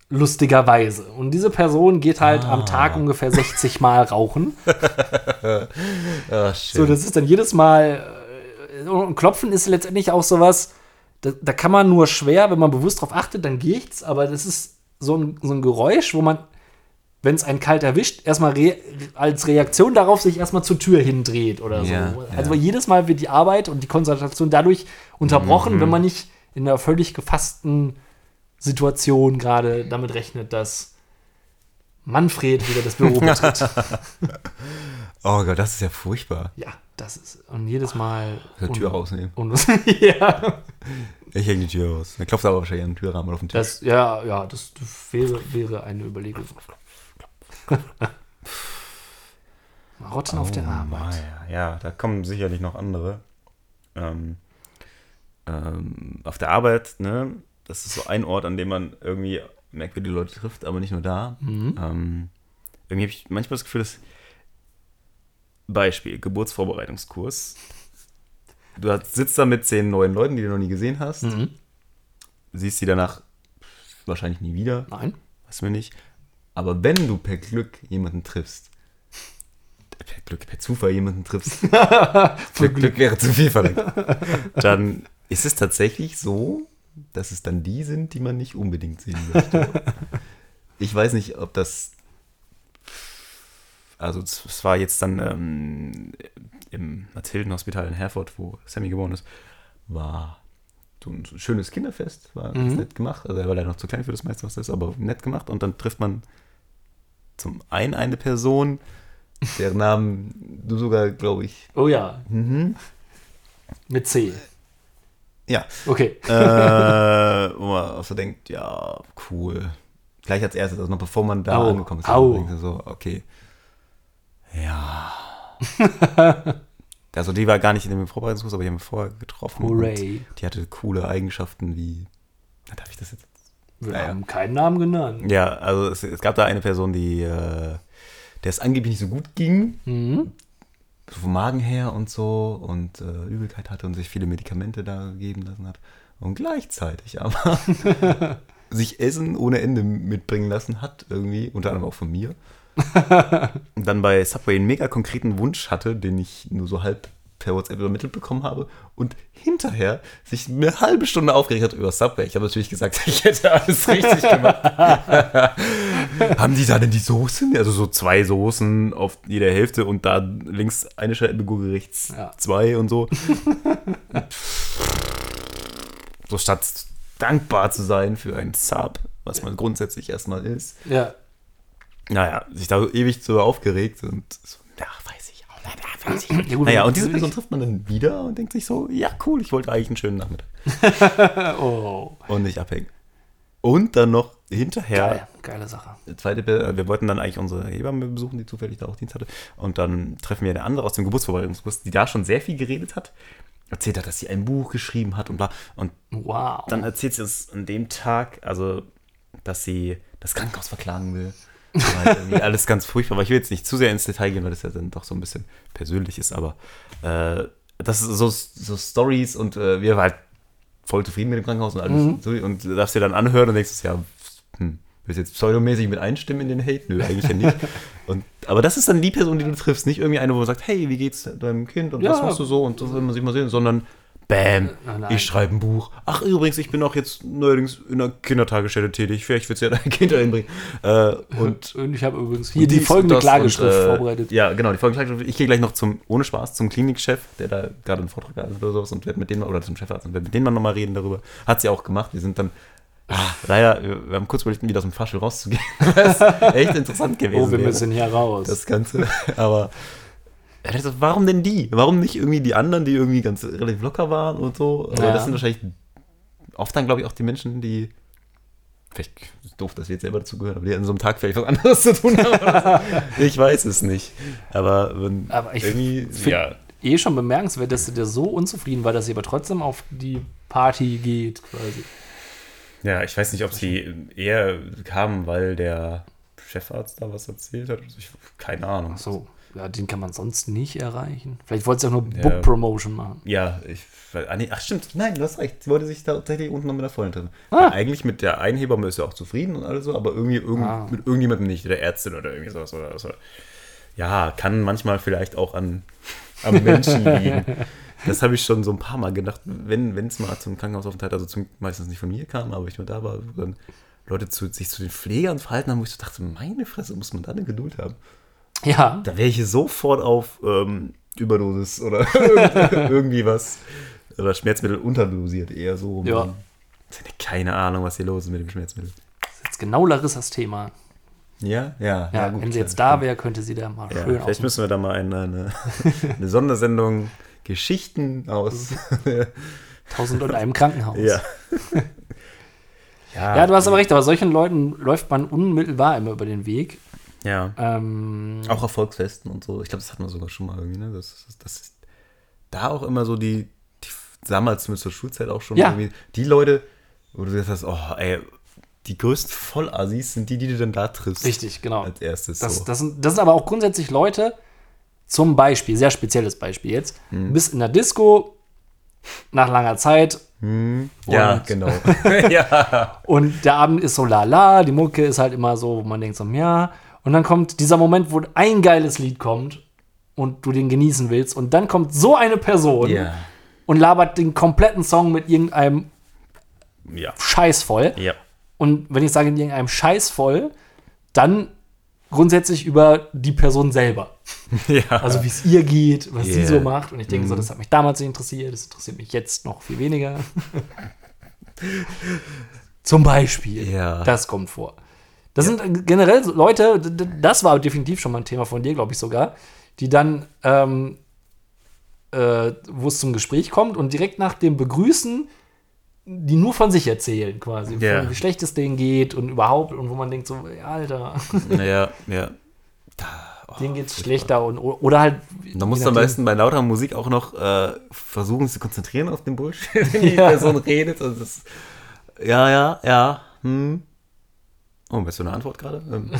B: Lustigerweise. Und diese Person geht halt am Tag ungefähr 60 Mal rauchen. (laughs)
A: Ah,
B: So, das ist dann jedes Mal. äh, Und Klopfen ist letztendlich auch sowas, da, da kann man nur schwer, wenn man bewusst drauf achtet, dann geht's, aber das ist so ein, so ein Geräusch, wo man, wenn es einen kalt erwischt, erstmal re als Reaktion darauf sich erstmal zur Tür hindreht oder so.
A: Ja,
B: also
A: ja.
B: jedes Mal wird die Arbeit und die Konzentration dadurch unterbrochen, wenn man nicht in einer völlig gefassten Situation gerade damit rechnet, dass Manfred wieder das Büro (laughs) betritt.
A: Oh Gott, das ist ja furchtbar.
B: ja, das ist. Und jedes Mal. (laughs)
A: Die Tür rausnehmen.
B: Ja,
A: Ich hänge die Tür raus. Dann klopft er aber wahrscheinlich an den Türrahmen oder auf den Tisch.
B: das, ja, ja, das wäre, wäre eine Überlegung. (laughs) Marotten auf der
A: Oh,
B: Arbeit.
A: Ja, ja, da kommen sicherlich noch andere. Ähm, ähm, auf der Arbeit, ne, das ist so ein Ort, an dem man irgendwie merkwürdige Leute trifft, aber nicht nur da.
B: Mhm.
A: Ähm, irgendwie habe ich manchmal das Gefühl, dass Beispiel, Geburtsvorbereitungskurs. Du hast- sitzt da mit zehn neuen Leuten, die du noch nie gesehen hast,
B: Mhm.
A: siehst sie danach wahrscheinlich nie wieder,
B: Nein.
A: weiß mir nicht. Aber wenn du per Glück jemanden triffst, per Glück, per Zufall jemanden triffst, (laughs) Glück, Glück wäre zu viel verlangt, (laughs) dann ist es tatsächlich so, dass es dann die sind, die man nicht unbedingt sehen möchte. Ich weiß nicht, ob das. Also, es war jetzt dann ähm, im Mathildenhospital in Herford, wo Sammy geboren ist, war so ein schönes Kinderfest, war ganz
B: Mhm.
A: nett gemacht. Also, er war leider noch zu klein für das meiste, was das ist, aber nett gemacht. Und dann trifft man zum einen eine Person, deren Namen du sogar, glaube ich,
B: Oh ja,
A: mhm.
B: mit C.
A: ja,
B: Okay.
A: äh, wo man auch so denkt, ja, cool. Gleich als erstes, also noch bevor man da
B: Au,
A: angekommen ist,
B: au.
A: denkt so, okay. Ja. (laughs) also die war gar nicht in dem Vorbereitungskurs, aber die haben wir vorher getroffen.
B: Hooray.
A: Die hatte coole Eigenschaften wie. Darf ich das jetzt?
B: Wir
A: Naja.
B: haben keinen Namen genannt.
A: Ja, also es, es gab da eine Person, die äh, der es angeblich nicht so gut ging,
B: Mhm.
A: so vom Magen her und so und äh, Übelkeit hatte und sich viele Medikamente da geben lassen hat und gleichzeitig aber (laughs) sich Essen ohne Ende mitbringen lassen hat irgendwie, unter anderem auch von mir. (laughs) und dann bei Subway einen mega konkreten Wunsch hatte, den ich nur so halb per WhatsApp übermittelt bekommen habe und hinterher sich eine halbe Stunde aufgeregt hat über Subway. Ich habe natürlich gesagt, (laughs) ich hätte alles richtig gemacht. (laughs) Haben die da denn die Soßen? Also so zwei Soßen auf jeder Hälfte und da links eine Scheibe Gurke, rechts
B: Ja.
A: zwei und so. (laughs) so statt dankbar zu sein für ein Sub, was man grundsätzlich erstmal ist.
B: Ja.
A: Naja, sich da so ewig so aufgeregt und so, ja, weiß ich auch, ja, weiß ich.
B: Ja, gut,
A: Naja, und diese Person trifft man dann wieder und denkt sich so, ja, cool, ich wollte eigentlich einen schönen Nachmittag (laughs)
B: Oh.
A: und nicht abhängen. Und dann noch hinterher
B: Geil. Geile Sache.
A: zweite, äh, wir wollten dann eigentlich unsere Hebamme besuchen, die zufällig da auch Dienst hatte. Und dann treffen wir eine andere aus dem Geburtsvorbereitungskurs, die da schon sehr viel geredet hat. Erzählt hat, dass sie ein Buch geschrieben hat und bla. Und
B: Wow.
A: dann erzählt sie uns an dem Tag, also, dass sie das Krankenhaus verklagen will. Irgendwie alles ganz furchtbar. Aber ich will jetzt nicht zu sehr ins Detail gehen, weil das ja dann doch so ein bisschen persönlich ist. Aber äh, das ist so, so Stories und äh, wir waren halt voll zufrieden mit dem Krankenhaus und alles.
B: Mhm.
A: So, und du darfst dir dann anhören und denkst, ja, hm, willst jetzt pseudomäßig mit einstimmen in den Hate? Nö, eigentlich ja nicht. (laughs) Und, aber das ist dann die Person, die du triffst. Nicht irgendwie eine, wo man sagt, hey, wie geht's deinem Kind und
B: Ja.
A: was machst du so und das will man sich mal sehen, sondern Bam,
B: Nein, nein.
A: ich schreibe ein Buch. Ach, übrigens, ich bin auch jetzt neuerdings in einer Kindertagesstätte tätig. Vielleicht willst du ja dein Kind dahin bringen. Äh, und (laughs)
B: Und ich habe übrigens hier die folgende Klageschrift
A: und, äh,
B: vorbereitet.
A: Ja, genau, die folgende Klageschrift. Ich gehe gleich noch zum, ohne Spaß, zum Klinikchef, der da gerade einen Vortrag hat oder sowas und werde mit denen, oder zum Chefarzt und werde mit denen mal nochmal reden darüber. Hat sie auch gemacht. Wir sind dann, ah, leider, wir, haben kurz überlegt, wieder aus dem Fahrstuhl rauszugehen. (laughs) das ist echt interessant gewesen.
B: Oh, wir müssen hier raus.
A: das Ganze. Aber er gesagt, warum denn die? Warum nicht irgendwie die anderen, die irgendwie ganz relativ locker waren und so? Aber
B: Ja.
A: das sind wahrscheinlich oft dann, glaube ich, auch die Menschen, die. Vielleicht ist es doof, dass wir jetzt selber dazugehören, aber die an so einem Tag vielleicht was anderes zu tun haben. (laughs) ich weiß es nicht. Aber, wenn
B: Aber ich
A: irgendwie. Ja,
B: eh schon bemerkenswert, dass du dir so unzufrieden war, dass sie aber trotzdem auf die Party geht, quasi.
A: Ja, ich weiß nicht, ob sie eher kamen, weil der Chefarzt da was erzählt hat. Also ich, keine Ahnung.
B: So, ja, den kann man sonst nicht erreichen. Vielleicht wollte sie auch nur
A: Ja.
B: Book Promotion machen.
A: Ja, ich. ah, Ach, stimmt. Nein, du hast recht. Sie wollte sich tatsächlich unten noch mit der Freundin treffen.
B: Ah.
A: Eigentlich mit der einen Hebamme ist ja auch zufrieden und alles so, aber irgendwie irgend,
B: Ah.
A: mit irgendjemandem nicht. Oder Ärztin oder irgendwie sowas. Oder so. Ja, kann manchmal vielleicht auch an, am Menschen (laughs) liegen. Das habe ich schon so ein paar Mal gedacht, wenn es mal zum Krankenhausaufenthalt, also zum, meistens nicht von mir kam, aber ich nur da war, wo dann Leute zu, sich zu den Pflegern verhalten haben, wo ich so dachte, meine Fresse, muss man da eine Geduld haben. (laughs)
B: Ja,
A: Da wäre ich sofort auf ähm, Überdosis oder (laughs) irgend- irgendwie was. Oder Schmerzmittel unterdosiert, eher so.
B: Ja.
A: Keine Ahnung, was hier los ist mit dem Schmerzmittel.
B: das ist jetzt genau Larissas Thema.
A: Ja, ja.
B: Ja,
A: gut,
B: wenn sie jetzt da wäre, könnte sie da mal
A: Ja,
B: schön
A: vielleicht müssen wir da mal eine, eine, (laughs) eine Sondersendung Geschichten aus.
B: Tausend und einem Krankenhaus.
A: ja. ja.
B: Ja, du hast aber recht, aber solchen Leuten läuft man unmittelbar immer über den Weg.
A: Ja.
B: Ähm,
A: Auch Erfolgsfesten und so. Ich glaube, das hatten wir sogar schon mal irgendwie, ne? Das, das, das ist da auch immer so die, die damals zumindest zur Schulzeit auch schon
B: Ja.
A: irgendwie, die Leute, wo du gesagt hast, oh, ey, die größten Vollassis sind die, die du dann da triffst.
B: richtig, genau.
A: Als erstes.
B: Das,
A: so.
B: das, sind, das sind aber auch grundsätzlich Leute, zum Beispiel, sehr spezielles Beispiel jetzt,
A: Hm.
B: bist in der Disco nach langer Zeit
A: ja,
B: und-
A: genau. (laughs) ja.
B: und der Abend ist so lala, die Mucke ist halt immer so, wo man denkt so, ja. Und dann kommt dieser Moment, wo ein geiles Lied kommt und du den genießen willst und dann kommt so eine Person
A: Ja.
B: und labert den kompletten Song mit irgendeinem
A: Ja.
B: Scheiß voll.
A: Ja.
B: Und wenn ich sage in irgendeinem Scheiß voll, dann grundsätzlich über die Person selber. (laughs)
A: Ja.
B: Also wie es ihr geht, was sie
A: Yeah.
B: so macht. Und ich denke
A: Mhm.
B: so, das hat mich damals nicht interessiert, das interessiert mich jetzt noch viel weniger. (laughs) Zum Beispiel.
A: Ja.
B: Das kommt vor. Das sind generell so Leute, das war definitiv schon mal ein Thema von dir, glaube ich sogar, die dann, ähm, äh, wo es zum Gespräch kommt und direkt nach dem Begrüßen, die nur von sich erzählen quasi,
A: Ja.
B: wie schlecht es denen geht und überhaupt und wo man denkt so, ja, Alter,
A: ja, ja. (laughs) Oh,
B: denen geht's
A: furchtbar.
B: schlechter und oder halt.
A: Da musst du am besten bei lauter Musik auch noch äh, versuchen, sich zu konzentrieren auf den Bullshit, (laughs) wenn die
B: Ja.
A: Person redet. Und das, ja, ja, ja. Hm. Oh, weißt du eine Antwort gerade? Ähm,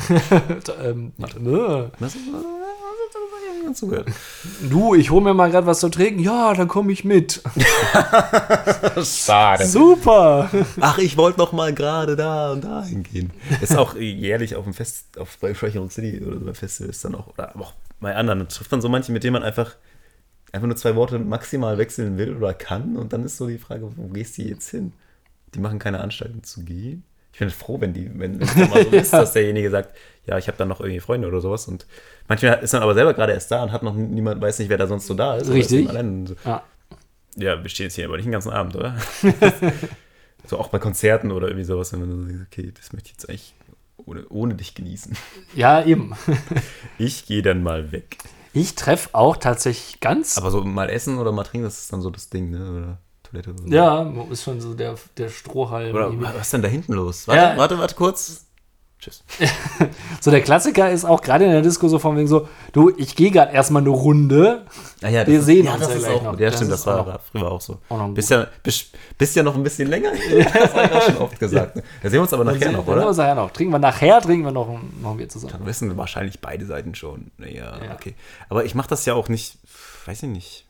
A: (laughs)
B: ähm, nö.
A: was? Ganz zugehört.
B: Du, ich hole mir mal gerade was zu trinken. Ja, dann komme ich mit. (laughs)
A: Schade.
B: Super.
A: Ach, ich wollte noch mal gerade da und da hingehen. Ist auch jährlich auf dem Fest, auf bei Schwächerung City oder so bei Festivals dann auch, oder auch bei anderen. Trifft man so manche, mit denen man einfach, einfach nur zwei Worte maximal wechseln will oder kann. Und dann ist so die Frage, wo gehst du jetzt hin? Die machen keine Anstalten zu gehen. Ich bin froh, wenn die, wenn es mal so (laughs) ist, dass derjenige sagt, ja, ich habe dann noch irgendwie Freunde oder sowas. Und manchmal ist man aber selber gerade erst da und hat noch niemand, weiß nicht, wer da sonst so da ist. ist
B: Richtig.
A: und so.
B: Ja.
A: Ja, wir stehen jetzt hier aber nicht den ganzen Abend, oder? (laughs) so auch bei Konzerten oder irgendwie sowas, wenn man so sagt, okay, das möchte ich jetzt eigentlich ohne, ohne dich genießen.
B: ja, eben. (laughs)
A: Ich gehe dann mal weg.
B: Ich treffe auch tatsächlich ganz.
A: Aber so mal essen oder mal trinken, das ist dann so das Ding, ne? Oder Oder so.
B: ja, ist schon so der, der Strohhalm.
A: Oder was ist denn da hinten los? Warte,
B: Ja.
A: warte, warte kurz. Tschüss. (laughs)
B: So der Klassiker ist auch gerade in der Disco so von wegen so, du, ich gehe gerade erstmal eine Runde.
A: Ah, ja,
B: Wir
A: das
B: sehen
A: ist,
B: uns
A: ja, das
B: ja
A: ist
B: gleich
A: auch,
B: noch.
A: Ja,
B: Das
A: stimmt, das war,
B: auch
A: früher auch so.
B: Auch
A: bist, ja, bist, bist ja noch ein bisschen länger. (laughs) das habe ich auch schon oft gesagt. ne? Da sehen wir uns aber nachher noch, oder?
B: sehen wir uns nachher noch. Trinken wir nachher, trinken wir noch, noch ein Bier zusammen.
A: Dann wissen wahrscheinlich beide Seiten schon. Ja,
B: Ja.
A: okay. Aber ich mache das ja auch nicht, weiß ich nicht.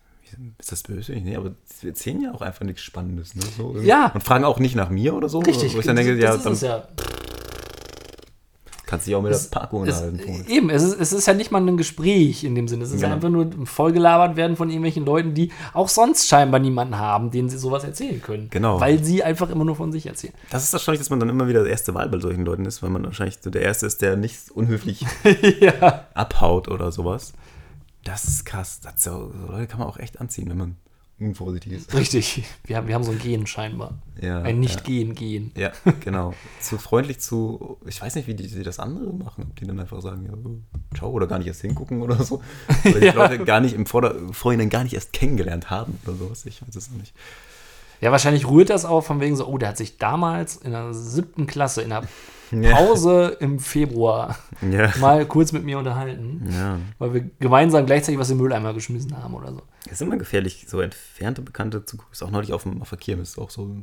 A: Ist das böse? Nee, aber wir erzählen ja auch einfach nichts Spannendes. Ne? So.
B: Ja.
A: Und fragen auch nicht nach mir oder so.
B: Richtig.
A: Wo ich dann denke,
B: das
A: ja,
B: ist
A: dann
B: es ja.
A: kannst du dich auch mit der Paco
B: Es,
A: unterhalten.
B: eben, es ist, es ist ja nicht mal ein Gespräch in dem Sinne. Es ist ja
A: Genau.
B: einfach nur vollgelabert werden von irgendwelchen Leuten, die auch sonst scheinbar niemanden haben, denen sie sowas erzählen können.
A: Genau.
B: Weil sie einfach immer nur von sich erzählen.
A: Das ist wahrscheinlich, dass man dann immer wieder der erste Wahl bei solchen Leuten ist, weil man wahrscheinlich so der Erste ist, der nicht unhöflich (laughs)
B: ja.
A: abhaut oder sowas. Das ist krass. Das ja, so Leute kann man auch echt anziehen, wenn man unvorsichtig ist.
B: Richtig. Wir haben, wir haben so ein Gen scheinbar.
A: Ja,
B: ein Nicht-Gehen-Gehen.
A: Ja, genau. zu freundlich zu, ich weiß nicht, wie die, die das andere machen, ob die dann einfach sagen, ja, ciao, oder gar nicht erst hingucken oder so. (laughs) Oder die
B: Ja.
A: Leute gar nicht im Vorder Vorhinein gar nicht erst kennengelernt haben oder sowas. Ich weiß es noch nicht.
B: Ja, wahrscheinlich rührt das auch von wegen so, oh, der hat sich damals in der siebten Klasse, in der (laughs)
A: Ja.
B: Pause im Februar
A: Ja.
B: mal kurz mit mir unterhalten,
A: Ja.
B: weil wir gemeinsam gleichzeitig was im Mülleimer geschmissen haben oder so.
A: Es ist immer gefährlich, so entfernte Bekannte zu grüßen. Auch neulich auf dem auf der Kirmes, auch so,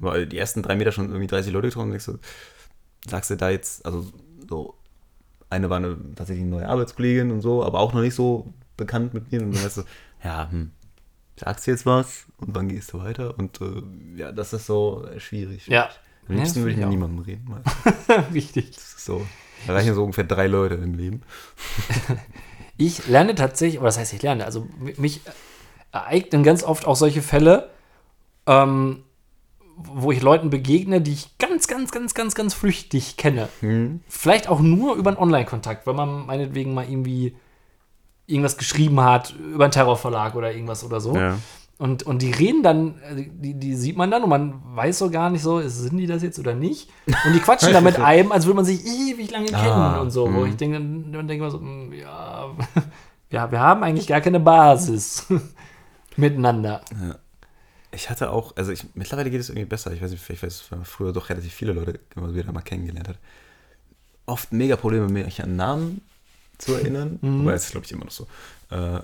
A: Aber die ersten drei Meter schon irgendwie 30 Leute getroffen und denkst du, sagst du da jetzt, also so, eine war eine tatsächlich eine neue Arbeitskollegin und so, aber auch noch nicht so bekannt mit mir. Und dann weißt du, ja, hm, sagst du jetzt was und wann gehst du weiter? Und äh, ja, das ist so schwierig.
B: Ja.
A: Am liebsten
B: Ja,
A: würde ich mit niemandem reden. Weil
B: Wichtig. (laughs)
A: das ist so, da reichen so ungefähr drei Leute im Leben. (laughs)
B: Ich lerne tatsächlich, oder das heißt, ich lerne, also mich ereignen ganz oft auch solche Fälle, ähm, wo ich Leuten begegne, die ich ganz, ganz, ganz, ganz, ganz flüchtig kenne. Vielleicht auch nur über einen Online-Kontakt, wenn man meinetwegen mal irgendwie irgendwas geschrieben hat über einen Terrorverlag oder irgendwas oder so.
A: Ja.
B: Und, und die reden dann, äh, die, die sieht man dann und man weiß so gar nicht so, sind die das jetzt oder nicht? Und die quatschen da mit (laughs) einem, als würde man sich ewig lange kennen
A: Ah,
B: und so. Wo ich denke, dann denke ich so, mm, ja, (laughs) ja, wir haben eigentlich gar keine Basis (laughs) miteinander.
A: Ich hatte auch, also ich, mittlerweile geht es irgendwie besser. Ich weiß nicht, vielleicht weiß weil man früher doch relativ viele Leute immer wieder mal kennengelernt hat. Oft mega Probleme, mich an Namen zu erinnern. Wobei, das ist, glaube ich, immer noch so. Äh,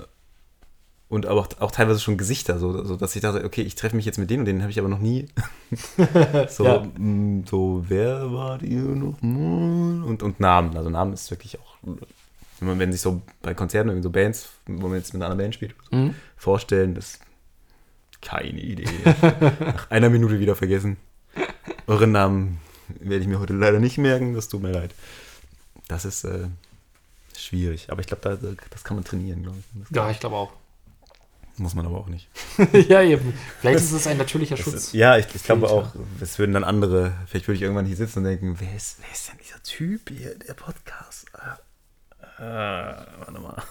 A: und aber auch, auch teilweise schon Gesichter, so, so dass ich dachte, okay, ich treffe mich jetzt mit denen und den habe ich aber noch nie. (laughs) so,
B: Ja.
A: mh, so, wer wart ihr noch mal? Und, und Namen. Also Namen ist wirklich auch, wenn man, wenn sich so bei Konzerten irgendwie so Bands, wo man jetzt mit einer anderen Band spielt, so, vorstellen, das keine Idee. (laughs) Nach einer Minute wieder vergessen. Euren Namen werde ich mir heute leider nicht merken, das tut mir leid. Das ist äh, schwierig. Aber ich glaube, da, das kann man trainieren, glaube ich.
B: Ja, ich glaube auch.
A: muss man aber auch nicht. (laughs)
B: ja, eben. Vielleicht ist es ein natürlicher Schutz.
A: ist, ja, ich, ich glaube auch, es würden dann andere, vielleicht würde ich irgendwann hier sitzen und denken, wer ist, wer ist denn dieser Typ hier, der Podcast? Ah, ah, warte mal.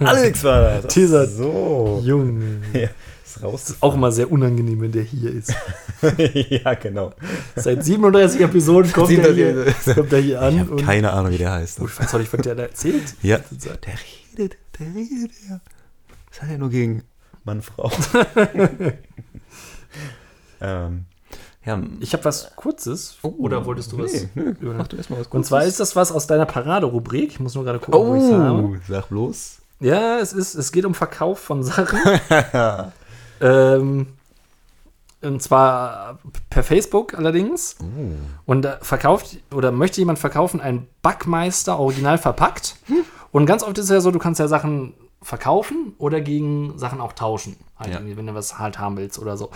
A: (laughs) Alex war das. (laughs)
B: Dieser-
A: So.
B: Junge. (laughs)
A: Ja, ist raus.
B: Auch immer sehr unangenehm, wenn der hier ist.
A: ja, genau.
B: Seit 37 Episoden kommt er hier, kommt er hier
A: Ich
B: an. Und,
A: keine Ahnung, wie der heißt.
B: oh, ich weiß auch nicht, was der da erzählt.
A: Ja, der redet, der redet, ja. Was hat er nur gegen Mann, Frau? ähm, ja,
B: Ich habe was Kurzes. Oder wolltest du was?
A: Oh, Nee, mach du erstmal was
B: Und zwar ist das was aus deiner Paraderubrik. Ich muss nur gerade gucken, wo ich es habe.
A: Oh, sag bloß.
B: Ja, es, ist, es geht um Verkauf von Sachen. (laughs) ähm, und zwar per Facebook allerdings. Und da verkauft oder möchte jemand verkaufen ein Backmeister original verpackt. Und ganz oft ist es ja so, du kannst ja Sachen verkaufen oder gegen Sachen auch tauschen. Halt
A: Ja.
B: wenn du was halt haben willst oder so.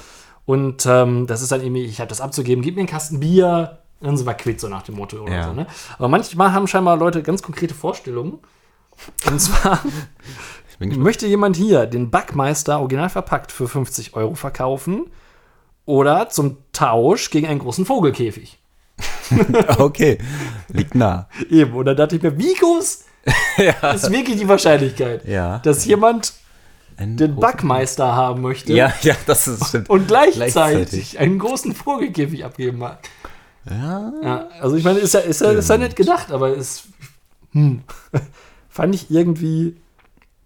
B: Und ähm, das ist dann irgendwie, ich habe das abzugeben, gib mir einen Kasten Bier, dann sind wir quitt, so nach dem Motto oder
A: Ja.
B: so. Ne? Aber manchmal haben scheinbar Leute ganz konkrete Vorstellungen. Und zwar möchte jemand hier den Backmeister original verpackt für 50 Euro verkaufen oder zum Tausch gegen einen großen Vogelkäfig. (laughs)
A: Okay, liegt nah.
B: Eben, und dann dachte ich mir, wie groß (laughs)
A: ja.
B: ist wirklich die Wahrscheinlichkeit,
A: Ja.
B: dass jemand
A: Ein
B: den Backmeister haben möchte
A: Ja, ja, das ist stimmt.
B: und gleichzeitig,
A: Gleichzeitig.
B: einen großen Vogelkäfig abgeben mag.
A: Ja,
B: Ja, also ich meine, ist ja, ist ja, ist ja nett gedacht, aber ist. Hm. (laughs) Fand ich irgendwie.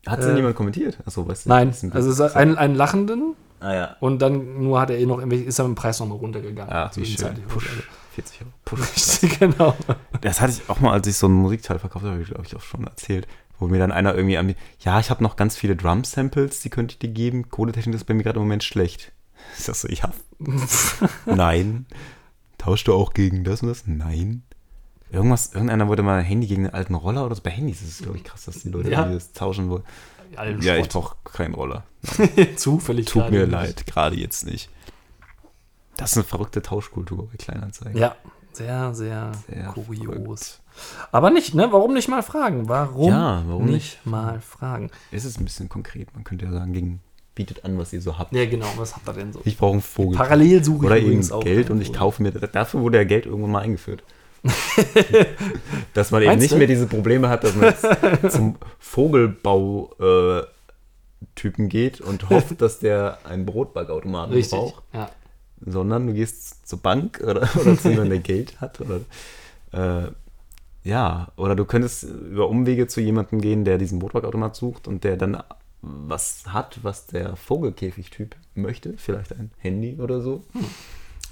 A: hat
B: Äh,
A: denn jemand kommentiert? Achso, weißt du?
B: Nein, also es ist ein, einen Lachenden
A: Ah ja.
B: und dann nur hat er eh noch ist er mit dem Preis nochmal runtergegangen.
A: Ach, wie schön. Push. 40 Euro. Push. (laughs)
B: Genau.
A: Das hatte ich auch mal, als ich so ein Musikteil verkauft habe, glaube ich auch schon erzählt, wo mir dann einer irgendwie an ja, ich habe noch ganz viele Drum-Samples, die könnte ich dir geben. Kohdetechnik ist bei mir gerade im Moment schlecht. (laughs) Ich sag so, ja. (laughs) Nein. Tauschst du auch gegen das und das? Nein. Irgendwas, irgendeiner wollte mal ein Handy gegen einen alten Roller oder so. Bei Handys ist es, glaube ich, krass, dass die Leute
B: Ja.
A: das tauschen wollen.
B: Allen
A: Ja, ich
B: Schrott.
A: brauche keinen Roller. (laughs)
B: Zufällig.
A: Tut mir
B: nicht.
A: leid, gerade jetzt nicht. Das ist eine verrückte Tauschkultur bei Kleinanzeigen.
B: Ja, sehr, sehr,
A: Sehr
B: kurios. Aber nicht, ne? Warum nicht mal fragen? Warum,
A: Ja, warum
B: nicht mal fragen?
A: Es ist ein bisschen konkret. Man könnte ja sagen, gegen, bietet an, was ihr so habt.
B: Ja, genau. Was habt ihr denn so?
A: Ich brauche einen Vogel.
B: Parallel suche ich
A: Oder eben
B: übrigens auch
A: Geld und ich kaufe mir. Dafür wurde ja Geld irgendwann mal eingeführt. (laughs) dass man eben
B: Meinst
A: nicht
B: du?
A: mehr diese Probleme hat, dass man jetzt (laughs) zum Vogelbau-Typen geht und hofft, (laughs) dass der einen Brotbackautomaten
B: Richtig.
A: braucht,
B: Ja.
A: Sondern du gehst zur Bank oder, (laughs) oder zu jemandem, der Geld hat. Oder, äh, ja, oder du könntest über Umwege zu jemandem gehen, der diesen Brotbackautomat sucht und der dann was hat, was der Vogelkäfig-Typ möchte, vielleicht ein Handy oder so,
B: Hm.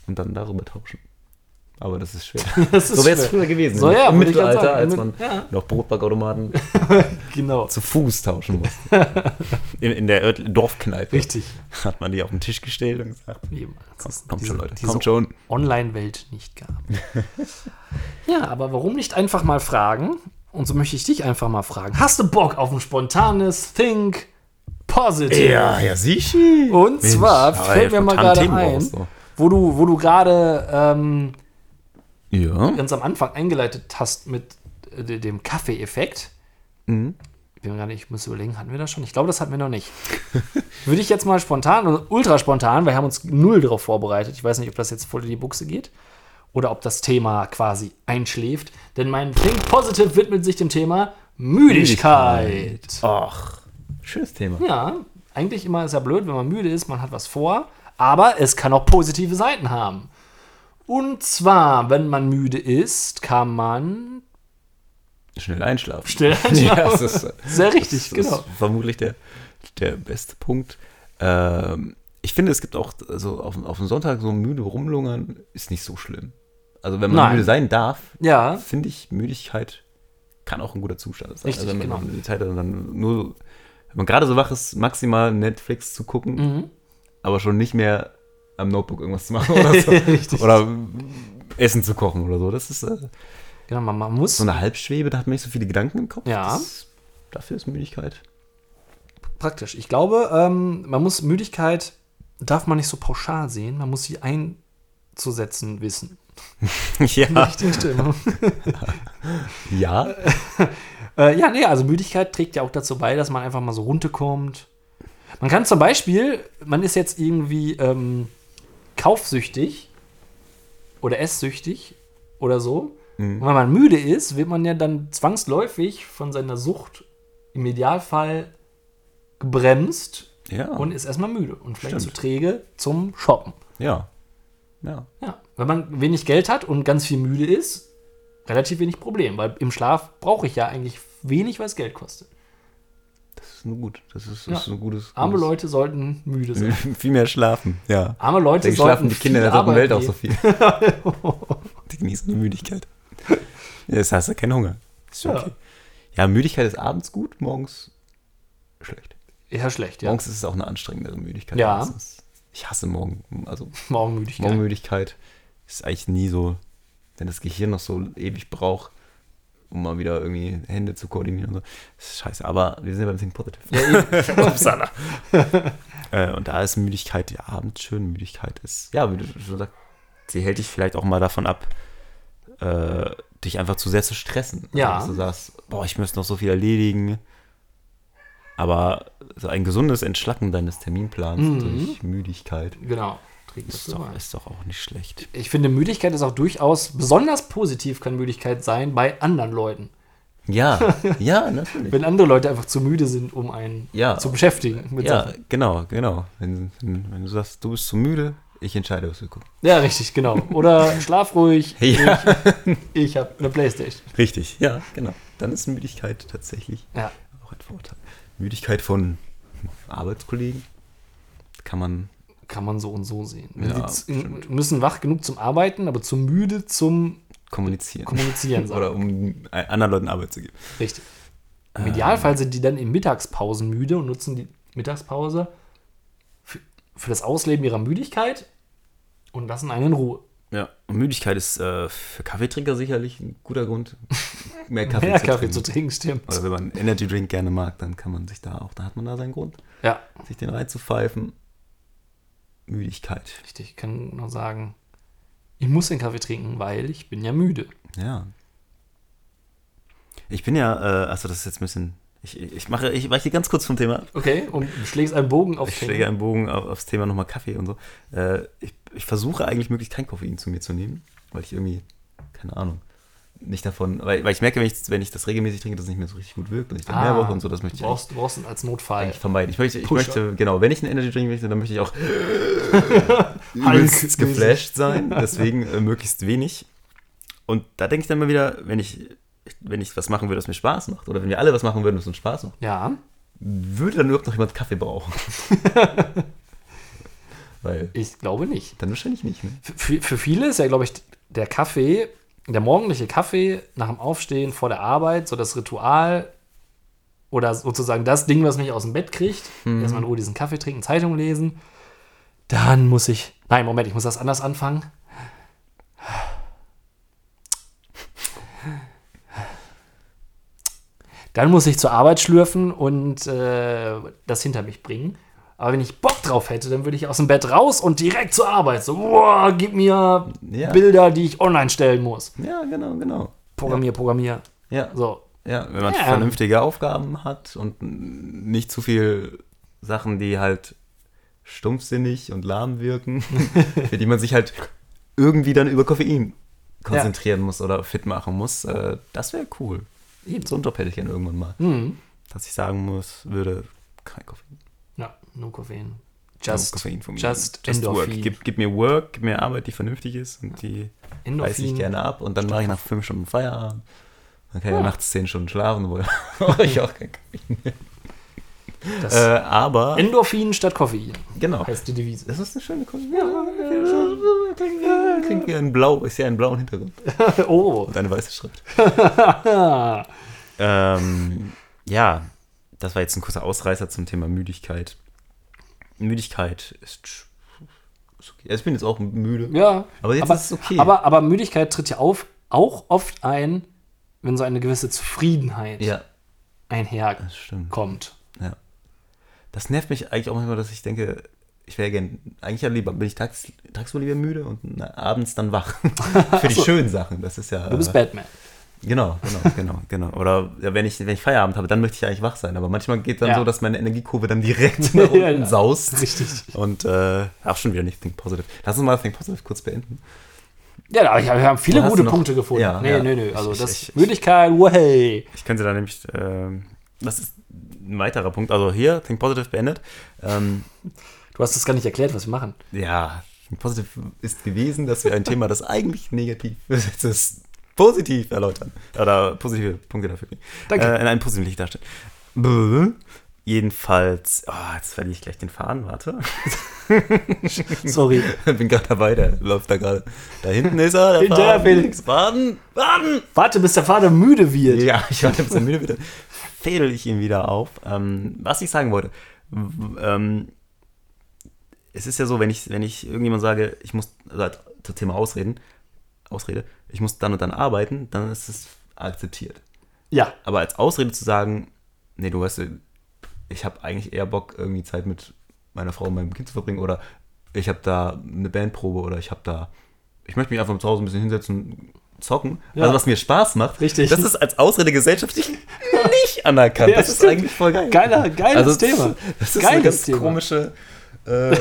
A: und dann darüber tauschen. Aber das ist schwer. (laughs)
B: Das ist
A: so wäre es früher gewesen.
B: So, ja,
A: Im Mittelalter,
B: sagen.
A: als man
B: ja.
A: noch Brotbackautomaten (laughs)
B: Genau.
A: zu Fuß tauschen musste. (laughs) in, in der Ört Dorfkneipe.
B: Richtig.
A: Hat man die auf den Tisch gestellt und gesagt,
B: als
A: kommt, schon, Leute, kommt schon.
B: Online-Welt nicht gab. ja, aber warum nicht einfach mal fragen? Und so möchte ich dich einfach mal fragen. Hast du Bock auf ein spontanes Think Positive?
A: ja, sicher.
B: Und
A: Mensch,
B: zwar fällt mir mal gerade ein,
A: so.
B: wo du, wo du gerade ähm,
A: Ja.
B: ganz am Anfang eingeleitet hast mit äh, de- dem Kaffee-Effekt.
A: Mhm.
B: Ich, bin mir gerade, ich muss überlegen, hatten wir das schon? Ich glaube, das hatten wir noch nicht. (laughs) Würde ich jetzt mal spontan ultra spontan, wir haben uns null darauf vorbereitet. Ich weiß nicht, ob das jetzt voll in die Buchse geht oder ob das Thema quasi einschläft. Denn mein Think Positive widmet sich dem Thema Müdigkeit.
A: Ach, schönes Thema.
B: Ja, eigentlich immer ist ja blöd, wenn man müde ist, man hat was vor, aber es kann auch positive Seiten haben. Und zwar, wenn man müde ist, kann man
A: Schnell einschlafen.
B: schnell (laughs)
A: Ja,
B: einschlafen.
A: das ist,
B: Sehr richtig,
A: das
B: genau.
A: ist vermutlich der, der beste Punkt. Ähm, ich finde, es gibt auch, also auf, auf dem Sonntag so müde rumlungern ist nicht so schlimm. Also wenn man
B: Nein.
A: müde sein darf,
B: Ja,
A: finde ich, Müdigkeit kann auch ein guter Zustand sein.
B: Richtig,
A: also wenn man
B: genau.
A: die Zeit hat und dann nur, wenn man gerade so wach ist, maximal Netflix zu gucken,
B: Mhm.
A: aber schon nicht mehr am Notebook irgendwas zu machen oder so. (laughs)
B: Richtig.
A: oder Essen zu kochen oder so. Das ist äh,
B: genau, man, man muss.
A: so eine Halbschwebe, da hat man nicht so viele Gedanken im Kopf.
B: Ja.
A: Das, dafür ist Müdigkeit.
B: Praktisch. Ich glaube, ähm, man muss Müdigkeit, darf man nicht so pauschal sehen, man muss sie einzusetzen wissen. In (laughs) der
A: ja.
B: richtigen Stimmung. (laughs)
A: ja.
B: Äh, ja, nee, also Müdigkeit trägt ja auch dazu bei, dass man einfach mal so runterkommt. Man kann zum Beispiel, man ist jetzt irgendwie ähm, kaufsüchtig oder esssüchtig oder so.
A: Mhm.
B: Und wenn man müde ist, wird man ja dann zwangsläufig von seiner Sucht im Idealfall gebremst
A: Ja.
B: und ist erstmal müde und vielleicht
A: Stimmt.
B: zu träge zum Shoppen.
A: ja. Ja.
B: Ja, wenn man wenig Geld hat und ganz viel müde ist, relativ wenig Problem, weil im Schlaf brauche ich ja eigentlich wenig, es Geld kostet.
A: Das ist nur gut. Das ist,
B: Ja.
A: ist ein gutes.
B: Arme
A: gutes
B: Leute sollten müde sein. (laughs)
A: Viel mehr schlafen. Ja.
B: Arme Leute
A: Deswegen
B: sollten
A: schlafen die Kinder in der dritten Welt auch so viel. (laughs) die genießen die Müdigkeit. Ja, das heißt ja keinen Hunger. Ist
B: Ja.
A: okay. Ja. Müdigkeit ist abends gut, morgens schlecht.
B: Ja, schlecht, ja.
A: Morgens ist es auch eine anstrengendere Müdigkeit.
B: Ja.
A: meistens. Ich hasse morgen, also
B: Morgenmüdigkeit.
A: Morgenmüdigkeit ist eigentlich nie so, wenn das Gehirn noch so ewig braucht, um mal wieder irgendwie Hände zu koordinieren und so. Das ist scheiße, aber wir sind ja beim Think Positive.
B: Ja. (laughs)
A: Upsala. (laughs) äh, und da ist Müdigkeit, ja, abends schön. Müdigkeit ist, ja, wie du schon sagst, sie hält dich vielleicht auch mal davon ab, äh, dich einfach zu sehr zu stressen. Also,
B: Ja.
A: dass du sagst, boah, ich müsste noch so viel erledigen. Aber so ein gesundes Entschlacken deines Terminplans
B: Mhm.
A: durch Müdigkeit
B: genau. Trägt das
A: ist doch, ist doch auch nicht schlecht.
B: Ich finde, Müdigkeit ist auch durchaus, besonders positiv kann Müdigkeit sein bei anderen Leuten.
A: Ja, (laughs) ja, natürlich.
B: Wenn andere Leute einfach zu müde sind, um einen
A: Ja.
B: zu beschäftigen mit
A: Ja,
B: Sachen.
A: genau, genau. Wenn, wenn, wenn du sagst, du bist zu müde, ich entscheide, was wir gucken.
B: Ja, richtig, genau. Oder (laughs) schlaf ruhig,
A: Ja.
B: ich, ich habe eine Playstation.
A: Richtig, ja, genau. Dann ist Müdigkeit tatsächlich
B: Ja.
A: auch ein Vorteil. Müdigkeit von Arbeitskollegen kann man,
B: Kann man so und so sehen.
A: Ja,
B: sie müssen wach genug zum Arbeiten, aber zu müde zum
A: kommunizieren.
B: Kommunizieren. (laughs)
A: Oder um anderen Leuten Arbeit zu geben.
B: Richtig. Im Idealfall sind die dann in Mittagspausen müde und nutzen die Mittagspause für, für das Ausleben ihrer Müdigkeit und lassen einen in Ruhe.
A: Ja, und Müdigkeit ist äh, für Kaffeetrinker sicherlich ein guter Grund, (laughs) mehr Kaffee,
B: Mehr
A: zu,
B: Kaffee
A: trinken.
B: zu trinken, stimmt.
A: Oder wenn man einen Energy Drink gerne mag, dann kann man sich da auch, da hat man da seinen Grund,
B: Ja,
A: sich den reinzupfeifen. Müdigkeit.
B: richtig. Ich kann nur sagen, ich muss den Kaffee trinken, weil ich bin ja müde.
A: Ja. Ich bin ja, äh, achso, das ist jetzt ein bisschen. Ich, ich mache, ich weiche ganz kurz vom Thema ab.
B: Okay, und schlägst einen Bogen auf
A: Ich schläge einen Bogen auf, aufs Thema nochmal Kaffee und so. Äh, ich, ich versuche eigentlich möglichst kein Koffein zu mir zu nehmen, weil ich irgendwie, keine Ahnung, nicht davon, weil, weil ich merke, wenn ich, wenn ich das regelmäßig trinke, dass es nicht mehr so richtig gut wirkt und ich dann mehr brauche und so, das möchte ich
B: du brauchst, du brauchst ihn als Notfall.
A: eigentlich vermeiden. Ich möchte, ich möchte, genau, wenn ich einen Energy Drink möchte, dann möchte ich auch (laughs) übelst geflasht sein, deswegen äh, möglichst wenig. Und da denke ich dann mal wieder, wenn ich, wenn ich was machen würde, das mir Spaß macht, oder wenn wir alle was machen würden, was uns Spaß macht,
B: Ja,
A: würde dann überhaupt noch jemand Kaffee brauchen? (laughs) Weil,
B: ich glaube nicht.
A: dann wahrscheinlich nicht, ne?
B: Für, für viele ist ja, glaube ich, der Kaffee, der morgendliche Kaffee nach dem Aufstehen vor der Arbeit, so das Ritual oder sozusagen das Ding, was mich aus dem Bett kriegt, erstmal in Ruhe diesen Kaffee trinken, Zeitung lesen. Dann muss ich, nein, Moment, ich muss das anders anfangen. Dann muss ich zur Arbeit schlürfen und äh, das hinter mich bringen. Aber wenn ich Bock drauf hätte, dann würde ich aus dem Bett raus und direkt zur Arbeit. So, boah, gib mir
A: Ja.
B: Bilder, die ich online stellen muss.
A: Ja, genau, genau.
B: Programmier, programmier.
A: Ja.
B: So.
A: Ja, wenn man
B: Ja.
A: vernünftige Aufgaben hat und nicht zu viel Sachen, die halt stumpfsinnig und lahm wirken, (laughs) für die man sich halt irgendwie dann über Koffein konzentrieren muss oder fit machen muss, äh, das wäre cool. So einen Job hätte ich gerne irgendwann mal.
B: Mhm.
A: Dass ich sagen muss, würde kein Koffein.
B: Ja, no Koffein.
A: no
B: Just,
A: Koffein von mir.
B: just,
A: work.
B: Endorphin.
A: Gib, gib mir Work, gib mir Arbeit, die vernünftig ist und die reiße ich
B: Endorphin.
A: gerne ab und dann mache ich nach fünf Stunden Feierabend. Dann kann ich
B: Ja.
A: ja. nachts zehn Stunden schlafen, wo (laughs) brauche ich auch kein Koffein mehr.
B: Das
A: Äh, aber,
B: Endorphin statt Koffein
A: genau.
B: heißt die Devise.
A: Das ist eine schöne Kombination. Klingt wie ein Blau, ist ja ein blauen Hintergrund (laughs)
B: oh.
A: und eine weiße Schrift. (laughs) ähm, ja, das war jetzt ein kurzer Ausreißer zum Thema Müdigkeit. Müdigkeit ist, ist okay. Ich bin jetzt auch müde.
B: Ja,
A: Aber jetzt
B: aber,
A: ist es okay.
B: Aber, aber Müdigkeit tritt ja auf, auch oft ein, wenn so eine gewisse Zufriedenheit
A: Ja,
B: einherkommt.
A: Ja. Das nervt mich eigentlich auch manchmal, dass ich denke, ich wäre gern, eigentlich ja lieber, bin ich tags, tagsüber lieber müde und na, abends dann wach. (laughs) Für die schönen Sachen. Das ist ja.
B: Du bist Batman.
A: Genau, genau, (laughs) genau, genau. Oder ja, wenn, ich, wenn ich Feierabend habe, dann möchte ich eigentlich wach sein. Aber manchmal geht dann
B: Ja.
A: so, dass meine Energiekurve dann (laughs) direkt nach unten
B: Ja, ja.
A: saust.
B: Richtig.
A: Und äh, auch schon wieder nicht Think Positive. Lass uns mal Think Positive kurz beenden.
B: Ja, aber ich- wir haben viele gute Punkte gefunden.
A: Ja,
B: nee,
A: ja.
B: nee, nee. Also
A: Ich-
B: das
A: ich-
B: Müdigkeit, way.
A: Ich könnte da nämlich, ähm, das ist ein weiterer Punkt. Also hier, Think Positive beendet. Ähm,
B: Du hast das gar nicht erklärt, was wir machen.
A: ja, Think Positive ist gewesen, dass wir ein Thema, das eigentlich negativ (laughs) ist, positiv erläutern. Oder positive Punkte dafür.
B: Danke.
A: Äh, in einem positiven Licht darstellen. Bäh. Jedenfalls, oh, jetzt verliere ich gleich den Faden, warte. (laughs)
B: Sorry.
A: bin gerade dabei, der läuft da gerade. Da hinten ist er, der
B: Hinter
A: Faden.
B: Felix.
A: Baden, baden!
B: Warte, bis der Vater müde wird.
A: Ja, ich warte, bis er müde wird. Fädel ich ihn wieder auf. Ähm, was ich sagen wollte. Ähm, es ist ja so, wenn ich, wenn ich irgendjemand sage, ich muss, also halt zum Thema Ausreden, Ausrede, ich muss dann und dann arbeiten, dann ist es akzeptiert.
B: Ja.
A: Aber als Ausrede zu sagen, nee, du weißt, ich habe eigentlich eher Bock, irgendwie Zeit mit meiner Frau und meinem Kind zu verbringen oder ich habe da eine Bandprobe oder ich habe da, ich möchte mich einfach zu Hause ein bisschen hinsetzen, zocken,
B: Ja.
A: also was mir Spaß macht.
B: Richtig.
A: Das ist als Ausrede gesellschaftlich (laughs) nicht anerkannt.
B: Ja,
A: das ist
B: stimmt.
A: eigentlich voll geil.
B: Geiler, geiles
A: Also,
B: Thema.
A: Das ist eine
B: Geiles
A: ganz
B: Thema.
A: komische äh,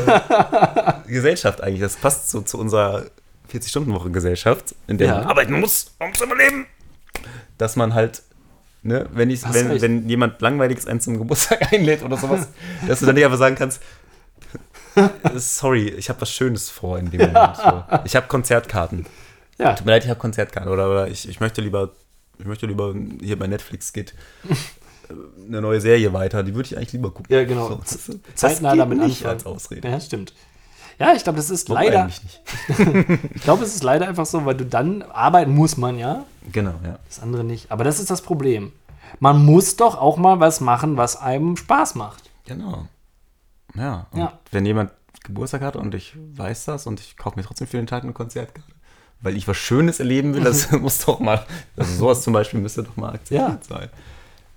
A: (laughs) Gesellschaft eigentlich. Das passt so zu unserer 40-Stunden-Woche-Gesellschaft, in der
B: Ja.
A: man arbeiten muss, um zu überleben. Dass man halt, ne, wenn, ich,
B: Hast
A: wenn, wenn jemand Langweiliges einen zum Geburtstag (laughs) einlädt oder sowas, dass du dann nicht einfach sagen kannst, sorry, ich habe was Schönes vor in dem (laughs) Moment. So. Ich habe Konzertkarten.
B: Ja.
A: Tut mir leid, ich habe Konzertkarten oder, oder ich, ich möchte lieber, ich möchte lieber hier bei Netflix geht äh, eine neue Serie weiter, die würde ich eigentlich lieber gucken.
B: Ja, genau.
A: So, das, das
B: Zeitnah damit
A: nicht
B: anfangen.
A: als Ausrede.
B: Ja, stimmt. Ja, ich glaube, das ist
A: Warum
B: leider, (laughs) ich glaube, es ist leider einfach so, weil du dann arbeiten muss man ja,
A: Genau, ja.
B: das andere nicht. Aber das ist das Problem. Man muss doch auch mal was machen, was einem Spaß macht.
A: Genau. Ja. Und
B: Ja.
A: wenn jemand Geburtstag hat und ich weiß das und ich kaufe mir trotzdem für den Tag eine Konzertkarte, weil ich was Schönes erleben will, das (laughs) muss doch mal, also sowas zum Beispiel müsste doch mal akzeptiert
B: Ja.
A: sein.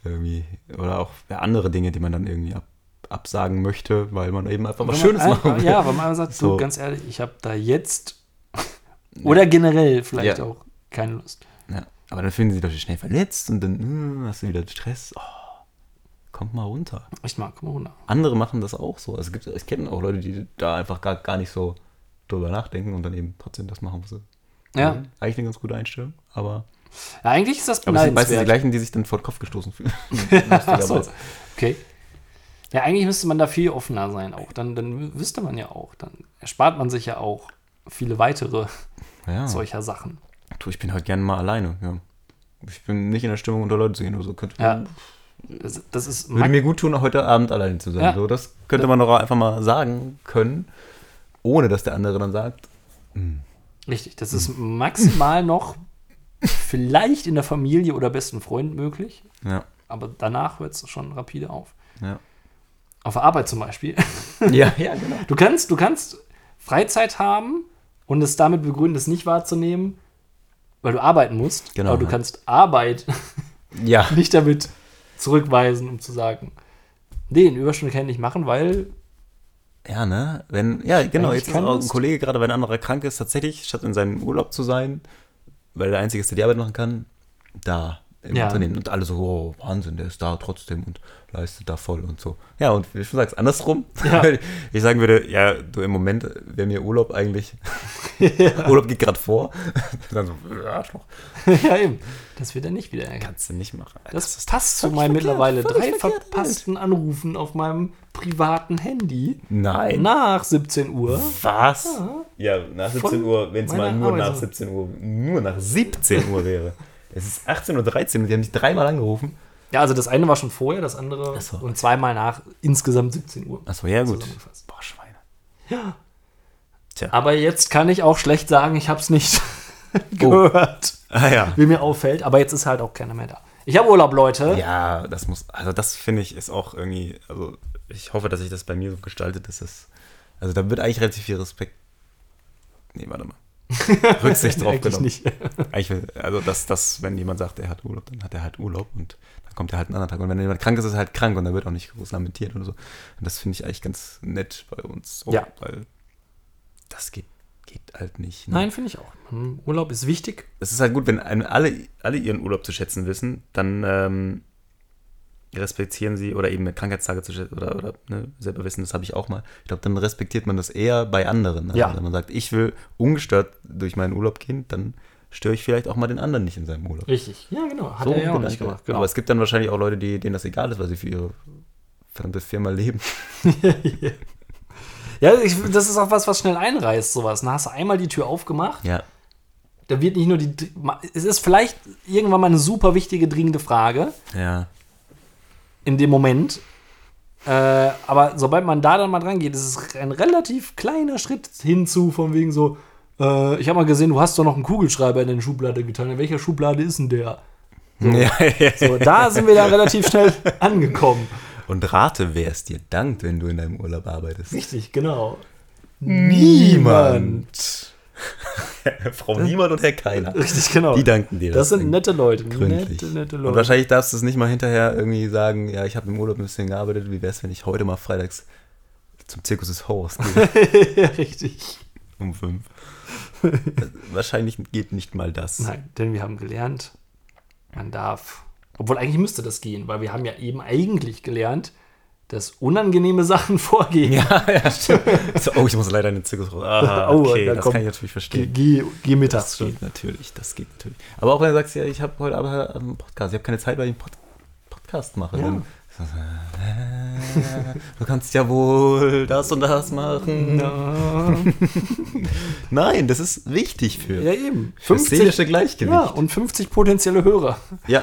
A: Irgendwie. Oder auch ja, andere Dinge, die man dann irgendwie ab, absagen möchte, weil man eben einfach was Schönes machen will.
B: Ja, weil man sagt,
A: So.
B: du, ganz ehrlich, ich habe da jetzt (laughs) oder generell vielleicht
A: Ja.
B: auch keine Lust.
A: Ja, aber dann fühlen sie sich doch schnell verletzt und dann hm, hast du wieder Stress. Oh, kommt mal runter.
B: Ich mag, komm mal runter.
A: Andere machen das auch so. Also es gibt, ich kenne auch Leute, die da einfach gar, gar nicht so drüber nachdenken und dann eben trotzdem das machen, was sie
B: Ja.
A: Eigentlich eine ganz gute Einstellung, aber,
B: ja eigentlich ist das
A: aber es sind meistens die
B: beneidenswert.
A: gleichen, die sich dann vor den Kopf gestoßen fühlen. (laughs)
B: Ach so. Okay. Ja, eigentlich müsste man da viel offener sein auch. Dann, dann wüsste man ja auch. Dann erspart man sich ja auch viele weitere
A: ja. (laughs)
B: solcher Sachen.
A: Du, ich bin halt gerne mal alleine. Ja. Ich bin nicht in der Stimmung, unter Leute zu gehen. Also könnte,
B: Ja. Das, das ist
A: Würde mir gut tun, heute Abend alleine zu sein.
B: Ja.
A: So, das könnte man doch einfach mal sagen können, ohne dass der andere dann sagt, "Hm,
B: Richtig, das ist maximal noch vielleicht in der Familie oder besten Freund möglich,
A: Ja.
B: aber danach hört es schon rapide auf.
A: Ja.
B: Auf der Arbeit zum Beispiel. (laughs)
A: Ja, ja, genau.
B: Du kannst, du kannst Freizeit haben und es damit begründen, es nicht wahrzunehmen, weil du arbeiten musst.
A: Genau,
B: aber du
A: ja.
B: kannst Arbeit (laughs)
A: Ja.
B: nicht damit zurückweisen, um zu sagen, nee, eine Überstunde kann ich nicht machen, weil
A: Ja, ne? Wenn, ja, genau,
B: Eigentlich
A: jetzt ist auch ein. Kollege, gerade wenn ein anderer krank ist, tatsächlich, statt in seinem Urlaub zu sein, weil der Einzige ist, der die Arbeit machen kann, da im
B: Ja.
A: Unternehmen. Und alle so, oh, Wahnsinn, der ist da trotzdem und leistet da voll und so. Ja, und wie du schon sagst, andersrum.
B: Ja. (laughs)
A: Ich sagen würde, ja, du im Moment wäre mir Urlaub eigentlich, (laughs) (laughs) Urlaub geht gerade vor. Dann so, ja, Arschloch.
B: ja eben, das wird er nicht wieder erkannt.
A: Kannst du nicht machen.
B: Das passt zu meinen mittlerweile drei verpassten Anrufen auf meinem privaten Handy
A: Nein.
B: nach 17 Uhr.
A: Was?
B: Ja.
A: Ja, nach 17
B: Von
A: Uhr, wenn es mal nur
B: Arbeit
A: nach
B: so.
A: 17 Uhr, nur nach 17 Uhr wäre. Es ist 18.13 Uhr und die haben mich dreimal angerufen.
B: Ja, also das eine war schon vorher, das andere
A: so.
B: und zweimal nach insgesamt 17 Uhr.
A: Achso, ja gut. Boah, Schweine.
B: Ja.
A: Tja.
B: Aber jetzt kann ich auch schlecht sagen, ich habe es nicht (laughs)
A: Oh.
B: gehört,
A: Ah ja.
B: wie mir auffällt. Aber jetzt ist halt auch keiner mehr da. Ich habe Urlaub, Leute.
A: Ja, das muss, also das finde ich ist auch irgendwie, also ich hoffe, dass sich das bei mir so gestaltet, dass es, also da wird eigentlich relativ viel Respekt, nee, warte mal, (laughs) Rücksicht drauf genommen.
B: nicht. (laughs)
A: Eigentlich, will- also dass, dass, wenn jemand sagt, er hat Urlaub, dann hat er halt Urlaub und dann kommt er halt einen anderen Tag. Und wenn jemand krank ist, ist er halt krank und dann wird auch nicht groß lamentiert oder so. Und das finde ich eigentlich ganz nett bei uns. so,
B: Ja.
A: Weil das geht, geht halt nicht. ne?
B: Nein, finde ich auch. Hm, Urlaub ist wichtig.
A: Es ist halt gut, wenn alle, alle ihren Urlaub zu schätzen wissen, dann ähm, respektieren sie oder eben Krankheitstage zu schätzen oder, oder ne, selber wissen, das habe ich auch mal. Ich glaube, dann respektiert man das eher bei anderen. Also
B: Ja.
A: Wenn man sagt, ich will ungestört durch meinen Urlaub gehen, dann störe ich vielleicht auch mal den anderen nicht in seinem Urlaub.
B: Richtig. Ja, genau. Hat
A: So
B: er ja auch
A: Gedanke.
B: nicht gemacht. Genau.
A: Aber es gibt dann wahrscheinlich auch Leute, die, denen das egal ist, weil sie für ihre verdammte Firma leben. (laughs)
B: ja, ich, das ist auch was, was schnell einreißt, sowas. Dann hast du einmal die Tür aufgemacht.
A: Ja.
B: Da wird nicht nur die. Es ist vielleicht irgendwann mal eine super wichtige, dringende Frage
A: Ja.
B: In dem Moment. Äh, aber sobald man da dann mal dran geht, ist es ein relativ kleiner Schritt hinzu, von wegen so, äh, ich habe mal gesehen, du hast doch noch einen Kugelschreiber in deine Schublade getan. In welcher Schublade ist denn der?
A: ja. (laughs)
B: So, da sind wir dann relativ schnell (laughs) angekommen.
A: Und rate, wer es dir dankt, wenn du in deinem Urlaub arbeitest.
B: Richtig, genau.
A: Frau Niemand und Herr Keiner.
B: Richtig, genau.
A: Die danken dir.
B: Das sind
A: Ding.
B: nette Leute.
A: gründlich.
B: Nette, nette
A: Und
B: Leute.
A: wahrscheinlich darfst du es nicht mal hinterher irgendwie sagen, ja, ich habe im Urlaub ein bisschen gearbeitet, wie wäre es, wenn ich heute mal freitags zum Zirkus des Horst gehe (laughs)
B: ja, richtig.
A: um fünf. wahrscheinlich geht nicht mal das.
B: Nein, denn wir haben gelernt, man darf. Obwohl eigentlich müsste das gehen, weil wir haben ja eben eigentlich gelernt, dass unangenehme Sachen (laughs) vorgehen.
A: Ja, ja, stimmt. So, oh, ich muss leider in den Zirkus raus. Aha, (laughs)
B: Oh,
A: okay,
B: dann
A: das
B: komm.
A: kann ich natürlich verstehen.
B: geh, geh mittags
A: Das
B: schon.
A: geht natürlich, das geht natürlich. Aber auch wenn du sagst, ja, ich habe heute aber einen Podcast, ich habe keine Zeit, weil ich einen Pod Podcast mache.
B: Ja.
A: Dann, du kannst ja wohl das und das machen.
B: Ja, (laughs)
A: Nein, das ist wichtig für,
B: ja eben.
A: für das seelische Gleichgewicht.
B: ja, und 50 potenzielle Hörer.
A: Ja,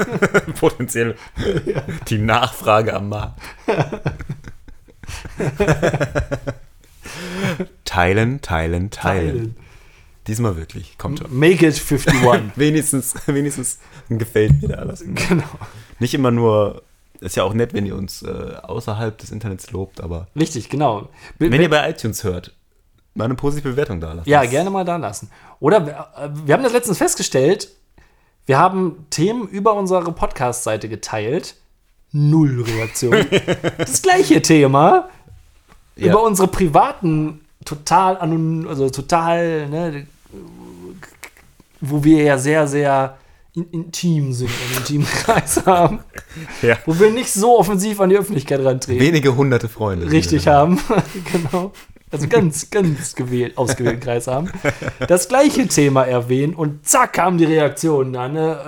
A: (laughs) potenziell die Nachfrage am Markt. (laughs) teilen, teilen, teilen,
B: Teilen.
A: Diesmal wirklich, kommt schon.
B: Make it 51.
A: Wenigstens, wenigstens gefällt mir da alles.
B: genau.
A: Nicht immer nur, ist ja auch nett, wenn ihr uns äh, außerhalb des Internets lobt, aber
B: Richtig, genau.
A: wenn ihr bei iTunes hört, mal eine positive Bewertung da lassen.
B: Ja, gerne mal da lassen. Oder wir, äh, wir haben das letztens festgestellt, wir haben Themen über unsere Podcast-Seite geteilt. Null Reaktion. (laughs) das gleiche Thema
A: Ja.
B: über unsere privaten, total anonym, also total, ne, wo wir ja sehr, sehr in, intim sind, einen intimen Kreis haben,
A: Ja.
B: wo wir nicht so offensiv an die Öffentlichkeit rantreten
A: Wenige hunderte Freunde.
B: richtig haben. (laughs) genau. Also ganz, ganz gewählt, ausgewählten Kreis haben. Das gleiche Thema erwähnen und zack kamen die Reaktionen dann. Ne?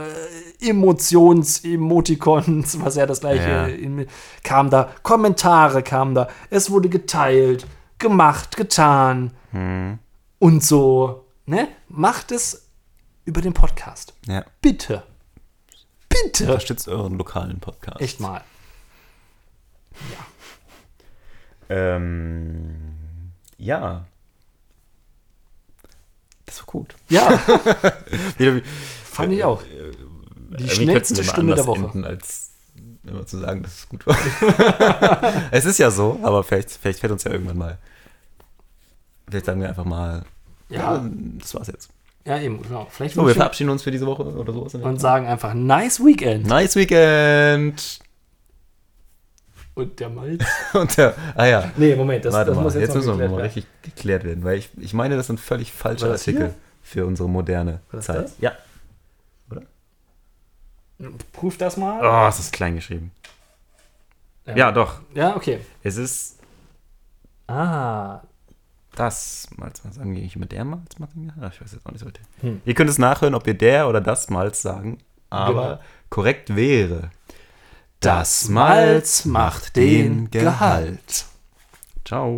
B: Äh, Emotions-Emoticons, was ja das gleiche
A: Ja.
B: in- kam da. Kommentare kamen da. Es wurde geteilt, gemacht, getan
A: Hm.
B: und so. Ne? Macht es über den Podcast.
A: Ja.
B: Bitte. Bitte.
A: Unterstützt euren lokalen Podcast.
B: Echt mal.
A: Ähm, ja. Das doch gut.
B: Ja, (laughs) fand ich auch.
A: Die
B: Die schnellste Stunde der Woche.
A: Enden, als immer zu sagen, dass es gut war. (laughs) es ist ja so, aber vielleicht, vielleicht fällt uns ja irgendwann mal. Vielleicht sagen wir einfach mal, ja,
B: Ja,
A: das war's jetzt.
B: Ja eben, genau. Vielleicht
A: So, wir verabschieden uns für diese Woche oder sowas.
B: und sagen einfach nice Weekend.
A: Nice Weekend!
B: Und der Malz. (laughs)
A: Und der, ah ja,
B: Nee, Moment, das,
A: warte
B: das
A: mal,
B: muss
A: jetzt,
B: jetzt,
A: müssen wir mal
B: werden.
A: richtig geklärt werden, weil ich, ich meine, das sind völlig falsche Artikel
B: hier?
A: für unsere moderne Zeit.
B: das?
A: Ja.
B: Prüf das mal.
A: Oh, es ist klein geschrieben. Ja, doch.
B: Ja, okay.
A: Es ist
B: Ah.
A: Das Malz. Sagen wir nicht mit der Malz? machen? Ah, Ich weiß jetzt auch nicht so.
B: Hm.
A: Ihr könnt es nachhören, ob wir der oder das Malz sagen, aber
B: Genau.
A: korrekt wäre. Das Malz macht den Gehalt. Ciao.